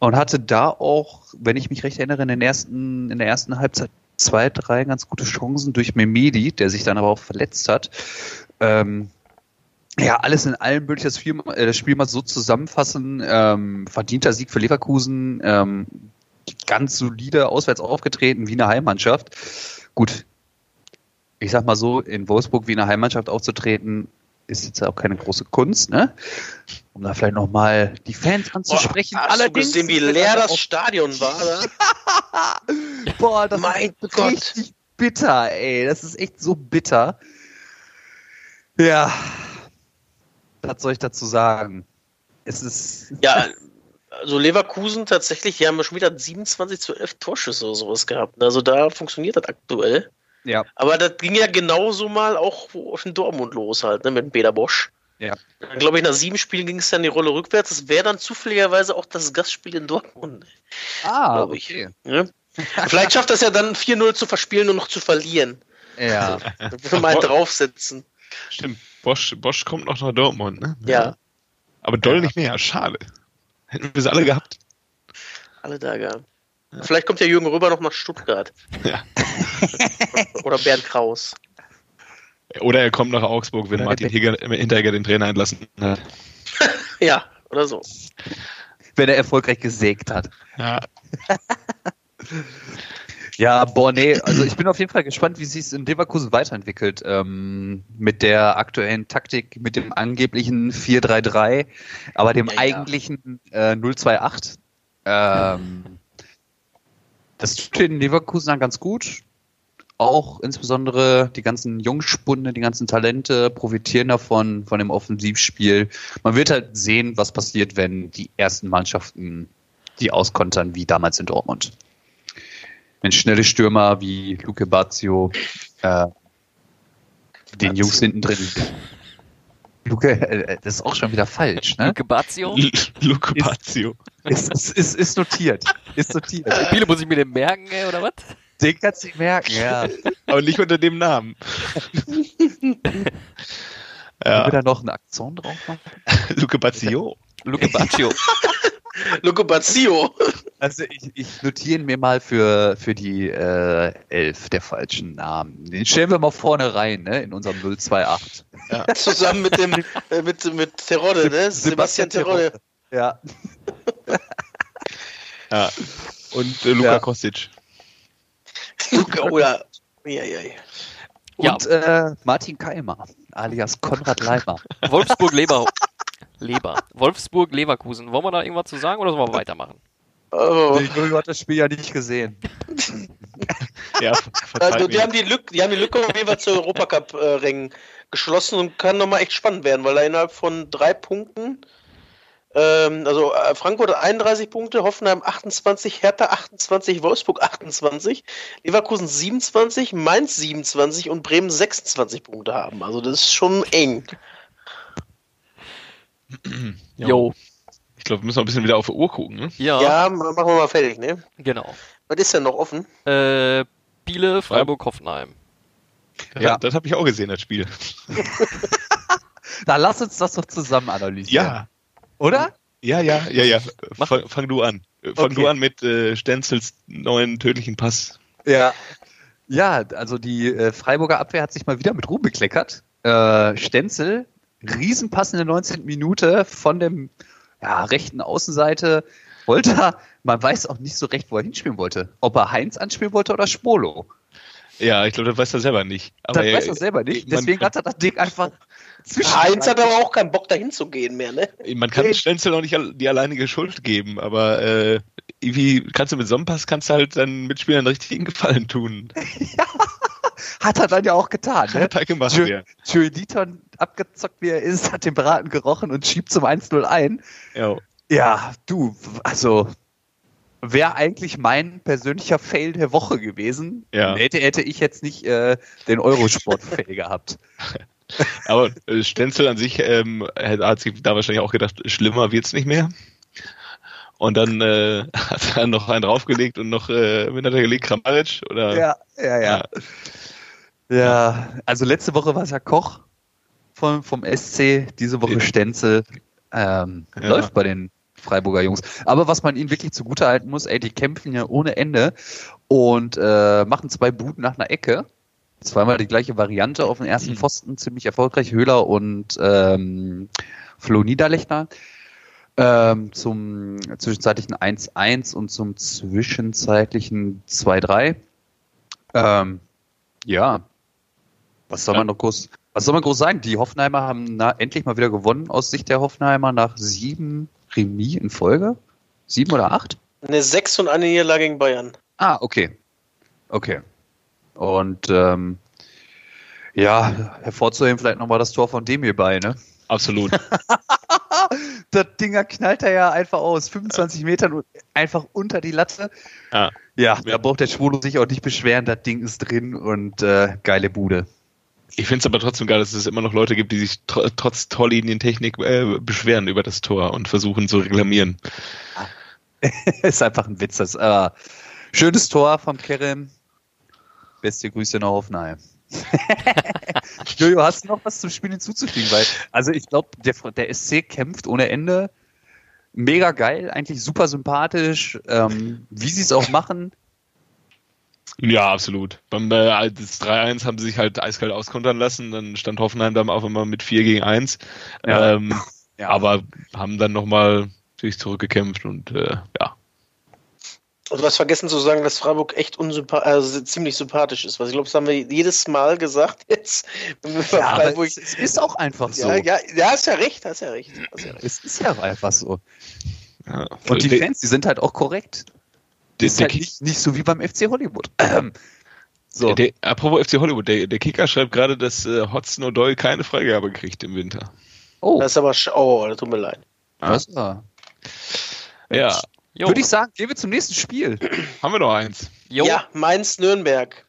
und hatte da auch, wenn ich mich recht erinnere, in, den ersten, in der ersten Halbzeit zwei, drei ganz gute Chancen durch Memedi, der sich dann aber auch verletzt hat. Ähm, ja, alles in allem würde ich das Spiel, äh, das Spiel mal so zusammenfassen. Ähm, verdienter Sieg für Leverkusen, ähm, ganz solide auswärts aufgetreten, wie eine Heimmannschaft. Gut, ich sag mal so, in Wolfsburg wie eine Heimmannschaft aufzutreten, ist jetzt auch keine große Kunst, ne? Um da vielleicht nochmal die Fans anzusprechen. Boah, hast du gesehen, wie leer das Stadion war? Da? <laughs> Boah, das Mein ist Gott. richtig bitter, ey. Das ist echt so bitter. Ja. Was soll ich dazu sagen? Es ist. <laughs> Ja, also Leverkusen tatsächlich, die haben schon wieder 27 zu 11 Torschüsse oder sowas gehabt. Also da funktioniert das aktuell. Ja. Aber das ging ja genauso mal auch in Dortmund los halt, ne, mit dem Peter Bosch. Ja. Dann glaube ich, nach sieben Spielen ging es dann die Rolle rückwärts. Das wäre dann zufälligerweise auch das Gastspiel in Dortmund. Ah, Glaub ich. okay. Ne? Vielleicht schafft das ja dann 4-0 zu verspielen und noch zu verlieren. Ja. Wenn wir mal draufsetzen. Stimmt, Bosch, Bosch kommt noch nach Dortmund, ne? Ja, Aber Doll nicht mehr, schade. Hätten wir sie alle gehabt. alle da gehabt. Vielleicht kommt ja Jürgen Röber noch nach Stuttgart. Ja. <laughs> Oder Bernd Kraus. Oder er kommt nach Augsburg, wenn Martin der Hinteregger den Trainer entlassen hat. <laughs> Ja, oder so. Wenn er erfolgreich gesägt hat. Ja, <laughs> Ja, boah, nee, also ich bin auf jeden Fall gespannt, wie sich es in Leverkusen weiterentwickelt. Ähm, mit der aktuellen Taktik, mit dem angeblichen 4-3-3, aber dem Ja, ja. eigentlichen äh, 0-2-8. Ähm, das tut in Leverkusen dann ganz gut. Auch insbesondere die ganzen Jungspunde, die ganzen Talente profitieren davon, von dem Offensivspiel. Man wird halt sehen, was passiert, wenn die ersten Mannschaften die auskontern, wie damals in Dortmund wenn schnelle Stürmer wie Luke Bazio äh, Den Jungs hinten drin. Luke, äh, das ist auch schon wieder falsch, ne? Luke Bazio. Luke Pazio. Ist, ist, ist, ist notiert. Ist notiert. Wie viele muss ich mir denn merken, ey, oder was? Den kannst du nicht merken, ja. <laughs> Aber nicht unter dem Namen. Ja, da noch einen Akzent drauf machen? Luke Pazio. Luke Baccio. <laughs> <laughs> Luco Bazio. Also ich, ich notiere ihn mir mal für, für die äh, elf der falschen Namen. Den stellen wir mal vorne rein, ne, in unserem 028. <laughs> Zusammen mit dem äh, mit, mit Terodde, ne? Sebastian Terodde. Ja. <laughs> Ja. Und äh, Luka Ja. Kostic. Luca, oder. Ja, ja, ja. Ja. Und äh, Martin Keimer, alias Konrad Leimer. Wolfsburg Leber. Leber. <laughs> Wolfsburg Leverkusen. Wollen wir da irgendwas zu sagen oder sollen wir weitermachen? Oh. Jojo hat das Spiel ja nicht gesehen. <laughs> Ja, Also, die, haben die, Lücke, die haben die Lücke auf jeden Fall zu Europacup-Rängen geschlossen und kann nochmal echt spannend werden, weil er innerhalb von drei Punkten, ähm, also äh, Frankfurt hat 31 Punkte, Hoffenheim 28, Hertha 28, Wolfsburg 28, Leverkusen 27, Mainz 27 und Bremen 26 Punkte haben. Also das ist schon eng. Ja. Jo. Ich glaube, wir müssen noch ein bisschen wieder auf die Uhr gucken. Ne? Ja, Ja, machen wir mal fertig, ne? genau. Was ist denn noch offen? Äh, Biele, Freiburg, Hoffenheim. Ja. Das habe ich auch gesehen, das Spiel. <laughs> Da lass uns das doch zusammen analysieren. Ja. Oder? Ja, ja, ja, ja. Fang, fang du an. Fang Okay. du an mit äh, Stenzels neuen tödlichen Pass. Ja. Ja, also die äh, Freiburger Abwehr hat sich mal wieder mit Ruhm bekleckert. Äh, Stenzel, Riesenpass in der 19. Minute von dem ja, rechten Außenseite. Wollte er, man weiß auch nicht so recht, wo er hinspielen wollte. Ob er Heinz anspielen wollte oder Spolo. Ja, ich glaube, das weiß er selber nicht. Aber Das er- weiß er selber nicht. Deswegen hat er das Ding einfach zwischen. Heinz hat aber auch keinen Bock dahin zu gehen mehr, ne? Man kann Nee. Stenzel auch nicht die alleinige Schuld geben, aber äh, irgendwie kannst du mit so einem Pass kannst du halt deinen Mitspielern richtig einen Gefallen tun. Hat er dann ja auch getan. Ne? Hat er gemacht, Joe, ja. Joey Liton, abgezockt wie er ist, hat den Braten gerochen und schiebt zum 1-0 ein. ja. Ja, du, also wäre eigentlich mein persönlicher Fail der Woche gewesen. Ja. Hätte, hätte ich jetzt nicht äh, den Eurosport-Fail gehabt. <laughs> Aber äh, Stenzel an sich ähm, hat, sich da wahrscheinlich auch gedacht, schlimmer wird's nicht mehr. Und dann äh, <laughs> hat er noch einen draufgelegt und noch, äh, wen hat er gelegt? Kramaric? Oder? Ja, ja, ja. Ja, also letzte Woche war es ja Koch vom, vom SC, diese Woche. Stenzel. Ähm, Ja. Läuft bei den Freiburger Jungs. Aber was man ihnen wirklich zugute halten muss, ey, die kämpfen ja ohne Ende und äh, machen zwei Buden nach einer Ecke. Zweimal die gleiche Variante auf den ersten Mhm. Pfosten, ziemlich erfolgreich. Höhler und ähm, Flo Niederlechner. Ähm, zum zwischenzeitlichen 1-1 und zum zwischenzeitlichen 2-3. Ähm, ja, was soll Ja. man noch groß, was soll man groß sagen? Die Hoffenheimer haben na, endlich mal wieder gewonnen aus Sicht der Hoffenheimer nach sieben Remis in Folge. Sieben oder acht? Eine 6 und eine Niederlage gegen Bayern. Ah, okay. Okay. Und ähm, ja, hervorzuheben vielleicht nochmal das Tor von Demir bei, ne? Absolut. <laughs> Das Dinger knallt er ja einfach aus. 25 Metern und einfach unter die Latte. Ja. Ja, da braucht der Schwulo sich auch nicht beschweren. Das Ding ist drin und äh, geile Bude. Ich finde es aber trotzdem geil, dass es immer noch Leute gibt, die sich tr trotz Torlinientechnik äh, beschweren über das Tor und versuchen zu reklamieren. <laughs> ist einfach ein Witz. Das, äh, schönes Tor vom Kerem. Beste Grüße nach Hoffenheim. <laughs> Jojo, hast du noch was zum Spiel hinzuzufügen? Weil, also ich glaube, der, der SC kämpft ohne Ende. Mega geil, eigentlich super sympathisch. Ähm, wie sie es auch machen. Ja, absolut. Beim äh, das 3-1 haben sie sich halt eiskalt auskontern lassen, dann stand Hoffenheim dann auf einmal mit 4 gegen 1. Ja. Ähm, <laughs> Ja. Aber haben dann nochmal sich zurückgekämpft und äh, ja. Und du hast vergessen zu sagen, dass Freiburg echt unsympath also ziemlich sympathisch ist. Was ich glaube, das haben wir jedes Mal gesagt jetzt. <laughs> Ja, Freiburg- es, ist auch einfach so. ja, ja, ja, hast ja recht, hast ja recht. Hast ja recht. Es ist ja auch einfach so. ja. Und die Fans, die sind halt auch korrekt. Der, ist der, halt nicht, nicht so wie beim FC Hollywood. Ähm, <clears throat> so. der, apropos FC Hollywood, der, der Kicker schreibt gerade, dass äh, Hodgson O'Doyle keine Freigabe kriegt im Winter. oh, Das ist aber, sch- oh, das tut mir leid. das war. Ja, Jo. Würde ich sagen, gehen wir zum nächsten Spiel. <clears throat> haben wir noch eins. Jo. Ja, Mainz-Nürnberg.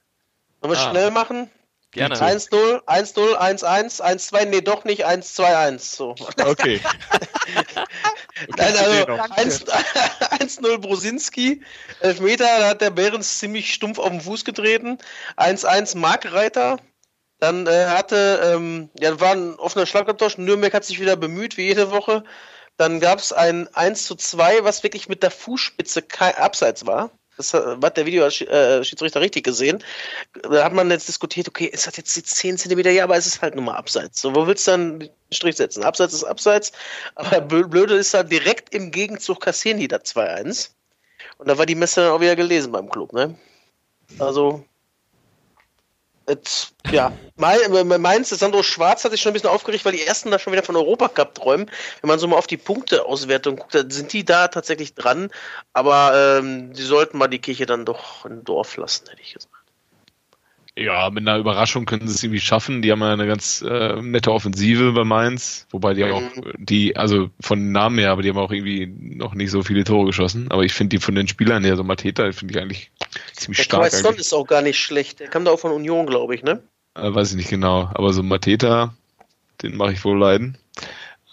Sollen wir Ah. schnell machen? Gerne. 1-0, 1-0, 1-1, 1-2, nee, doch nicht 1-2-1. So. Okay. <laughs> Nein, also den noch. 1 1-0 <laughs> Brosinski, Elfmeter, da hat der Behrens ziemlich stumpf auf den Fuß getreten. 1-1 Markreiter. Dann äh, hatte, ähm, ja, war ein offener Schlagabtausch. Nürnberg hat sich wieder bemüht, wie jede Woche. Dann gab es ein 1 zu 2, was wirklich mit der Fußspitze Abseits war. Das äh, hat der Videoschiedsrichter richtig gesehen. Da hat man jetzt diskutiert, okay, es hat jetzt die 10 Zentimeter, ja, aber es ist halt nur mal Abseits. So, wo willst du dann Strich setzen? Abseits ist Abseits, aber blö- blöde ist da direkt im Gegenzug kassieren die da 2-1. Und da war die Messe dann auch wieder gelesen beim Club, ne? Also, et, ja, Mai- Mainz, Sandro Schwarz hat sich schon ein bisschen aufgeregt, weil die ersten da schon wieder von Europacup träumen. Wenn man so mal auf die Punkteauswertung guckt, dann sind die da tatsächlich dran, aber ähm, die sollten mal die Kirche dann doch im Dorf lassen, hätte ich gesagt. Ja, mit einer Überraschung können sie es irgendwie schaffen. Die haben ja eine ganz äh, nette Offensive bei Mainz, wobei die auch Mhm. die, also von Namen her, aber die haben auch irgendwie noch nicht so viele Tore geschossen. Aber ich finde die von den Spielern her, so Mateta, finde ich eigentlich ziemlich Der stark. Eigentlich. ist auch gar nicht schlecht. Der kam da auch von Union, glaube ich, ne? Äh, weiß ich nicht genau. Aber so Mateta, den mache ich wohl leiden.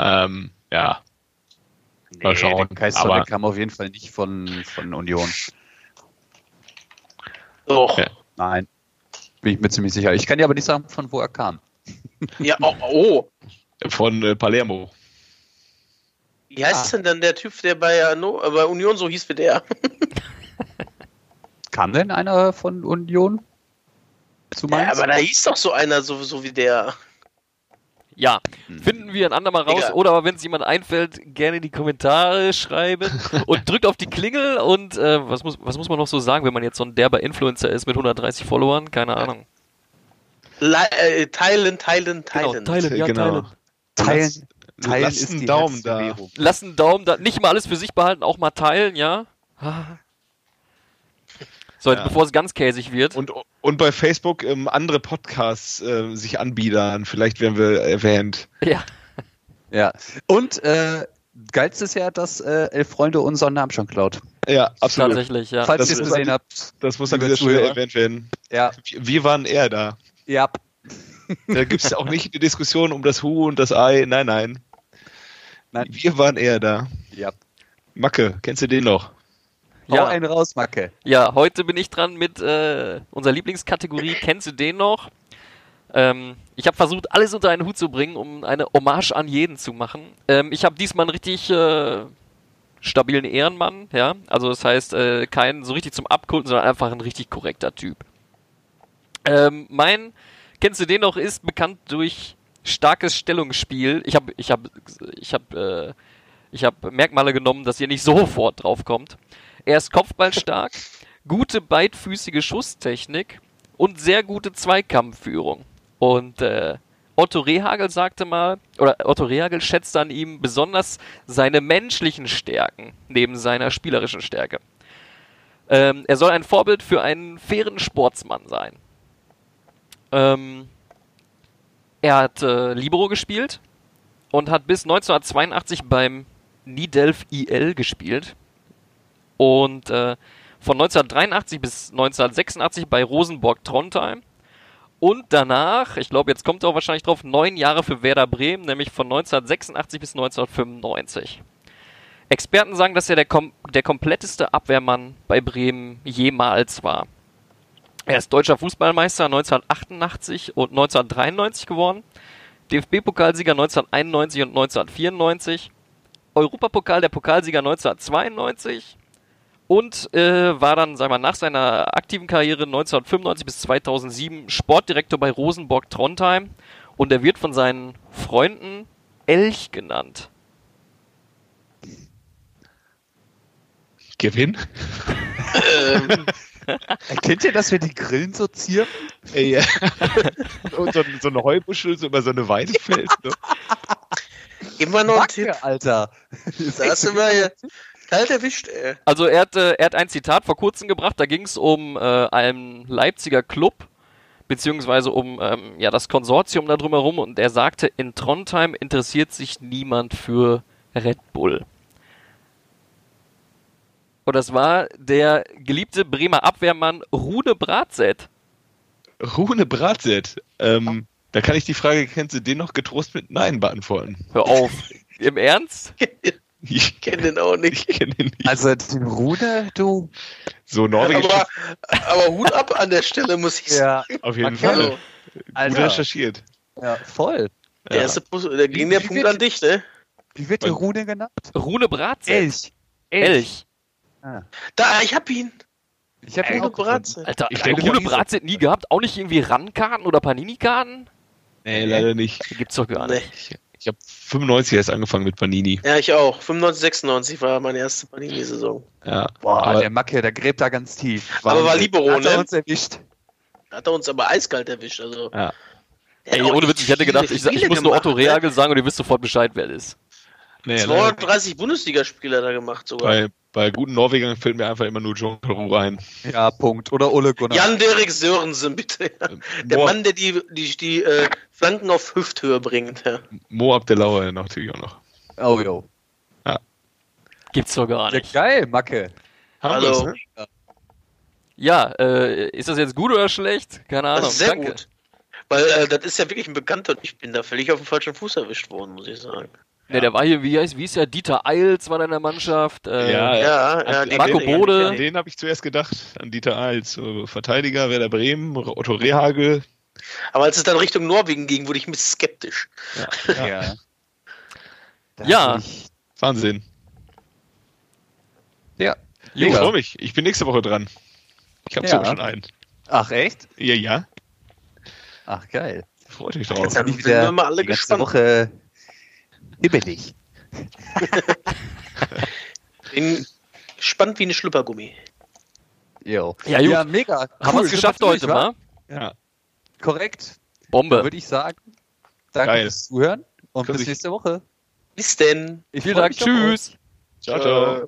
Ähm, ja, Mal schauen. der der kam auf jeden Fall nicht von, von Union. Doch. Ja. Nein. Bin ich mir ziemlich sicher. Ich kann dir aber nicht sagen, von wo er kam. <laughs> Ja, oh, oh. von äh, Palermo. Wie heißt denn dann der Typ, der bei, Hanno- äh, bei Union so hieß wie der? <laughs> Kam denn einer von Union zu Ja, aber da hieß doch so einer, so, so wie der. Ja, Hm. finden wir ein andermal raus. Egal. Oder aber wenn es jemand einfällt, gerne in die Kommentare schreiben <laughs> und drückt auf die Klingel und äh, was, muss, was muss man noch so sagen, wenn man jetzt so ein derber Influencer ist mit 130 Followern? Keine Ahnung. Le äh, teilen, teilen, teilen. Genau, teilen, ja, Genau. teilen. Teilen, teilen Lasst ist einen die Daumen da. Lasst einen Daumen da, nicht mal alles für sich behalten, auch mal teilen, ja? <laughs> So, Ja. bevor es ganz käsig wird. Und, und bei Facebook ähm, andere Podcasts äh, sich anbiedern. Vielleicht werden wir erwähnt. ja. Ja. Und äh, geilstes ja, dass äh, Elf Freunde unseren Namen schon klaut. Ja, absolut. Tatsächlich, ja. Falls ihr es gesehen habt. Das muss an dieser Stelle erwähnt werden. Ja. Wir, wir waren eher da. Ja. Da gibt es auch nicht die Diskussion um das Hu und das Ei. Nein, nein. Nein. Wir waren eher da. Ja. Macke, kennst du den noch? Hau Ja. einen raus, Macke. Ja, heute bin ich dran mit äh, unserer Lieblingskategorie. <laughs> Kennst du den noch? Ähm, ich habe versucht, alles unter einen Hut zu bringen, um eine Hommage an jeden zu machen. Ähm, ich habe diesmal einen richtig äh, stabilen Ehrenmann, ja. Also das heißt, äh, kein so richtig zum Abkulten, sondern einfach ein richtig korrekter Typ. Ähm, mein, kennst du den noch, ist bekannt durch starkes Stellungsspiel. Ich habe, ich habe, ich habe, äh, ich habe Merkmale genommen, dass ihr nicht sofort drauf kommt. Er ist kopfballstark, gute beidfüßige Schusstechnik und sehr gute Zweikampfführung. Und äh, Otto Rehagel sagte mal, oder Otto Rehagel schätzte an ihm besonders seine menschlichen Stärken neben seiner spielerischen Stärke. Ähm, er soll ein Vorbild für einen fairen Sportsmann sein. Ähm, er hat äh, Libero gespielt und hat bis 1982 beim Nidelf IL gespielt und äh, von 1983 bis 1986 bei Rosenborg Trondheim und danach, ich glaube, jetzt kommt er auch wahrscheinlich drauf, neun Jahre für Werder Bremen, nämlich von 1986 bis 1995. Experten sagen, dass er der, kom der kompletteste Abwehrmann bei Bremen jemals war. Er ist deutscher Fußballmeister 1988 und 1993 geworden, DFB-Pokalsieger 1991 und 1994, Europapokal der Pokalsieger 1992 und äh, war dann, sagen wir, nach seiner aktiven Karriere 1995 bis 2007 Sportdirektor bei Rosenborg Trondheim und er wird von seinen Freunden Elch genannt. Gewinn? Ähm, <laughs> Erkennt ihr, dass wir die Grillen so zieren? Ey, ja. <laughs> und so, so eine Heubuschel, so über so eine Weide fällt. Ne? mal noch einen Tipp. Alter. Da hast du mal hier kalt erwischt, ey. Also er hat, äh, er hat ein Zitat vor kurzem gebracht, da ging es um äh, einen Leipziger Club, beziehungsweise um ähm, ja, das Konsortium da drumherum und er sagte, in Trondheim interessiert sich niemand für Red Bull. Und das war der geliebte Bremer Abwehrmann Rune Bratzett. Rune Bratset. Ähm, da kann ich die Frage, kennst du den noch getrost mit Nein beantworten? Hör auf. <laughs> Im Ernst? <laughs> Ich kenne den auch nicht. <laughs> Ich kenne den nicht. Also den Rune, du. so Norwegisch Aber, aber Hut ab an der Stelle, muss ich sagen. Ja, auf jeden Marcel. Fall. Also, Gut recherchiert. Ja, voll. der Ja. erste Pu- der ging der Wie Punkt wird- an dich, ne? Wie wird die Mein- Rune genannt? Rune Bratzett. Elch. Elch. Da, ich hab ihn. Ich habe ihn Rune auch gefunden. Bratze. Alter, Ich denke, Rune der- Bratzett nie gehabt? Auch nicht irgendwie RAN-Karten oder Panini-Karten? Nee, leider nicht. Die gibt's doch gar Nee. Ich habe 95 erst angefangen mit Panini. Ja, ich auch. 95, 96 war meine erste Panini-Saison. Ja. Boah, aber der Macke, der gräbt da ganz tief. Aber war. Libero, Hat er ne? uns erwischt. Hat er uns aber eiskalt erwischt. Also. Ja. Ey, ohne nicht Witz, ich hätte gedacht, ich, ich muss nur Otto ne? Reagel sagen und ihr wisst sofort Bescheid, wer das ist. Nee, leider 230 Bundesligaspieler da gemacht sogar. Bei, bei guten Norwegern fällt mir einfach immer nur John Carew rein. Ja, Punkt. Oder Ole Gunnar. Jan-Derek Sörensen, bitte. Der Mo, Mann, der die, die, die äh, Flanken auf Hüfthöhe bringt. Ja. Mo Abdelauer natürlich auch noch. Oh, jo. Gibt's doch gar Ja, nicht. geil, Macke. Haben Hallo. ne? Ja, äh, ist das jetzt gut oder schlecht? Keine Ahnung. Das ist sehr Danke. gut. Weil äh, das ist ja wirklich ein Bekannter und ich bin da völlig auf dem falschen Fuß erwischt worden, muss ich sagen. Ne, der war hier, wie heißt, wie ist der? Dieter Eils war da in der Mannschaft. Äh, Ja, Ja, ja, an Marco Bode. An den habe ich zuerst gedacht, an Dieter Eils. So, Verteidiger, Werder Bremen, Otto Rehagel. Aber als es dann Richtung Norwegen ging, wurde ich ein bisschen skeptisch. Ja. <laughs> Ja. Ich, Wahnsinn. ja. Ich freue mich. Ich bin nächste Woche dran. Ich habe Ja. sogar schon einen. Ach, echt? Ja, ja. Ach, geil. Freut Jetzt drauf. Bin sind ich wieder wir mal alle die ganze gespannt. Woche hibbelig. <laughs> Bin gespannt wie eine Schlüppergummi. Jo. Ja. Ja, mega. Haben wir Cool, es geschafft heute, wa? Ja. Korrekt. Bombe. Würde ich sagen. Danke Geil. fürs Zuhören und Grüß bis dich. nächste Woche. Bis denn. Ich auf euch. Tschüss. Ciao, ciao. Äh,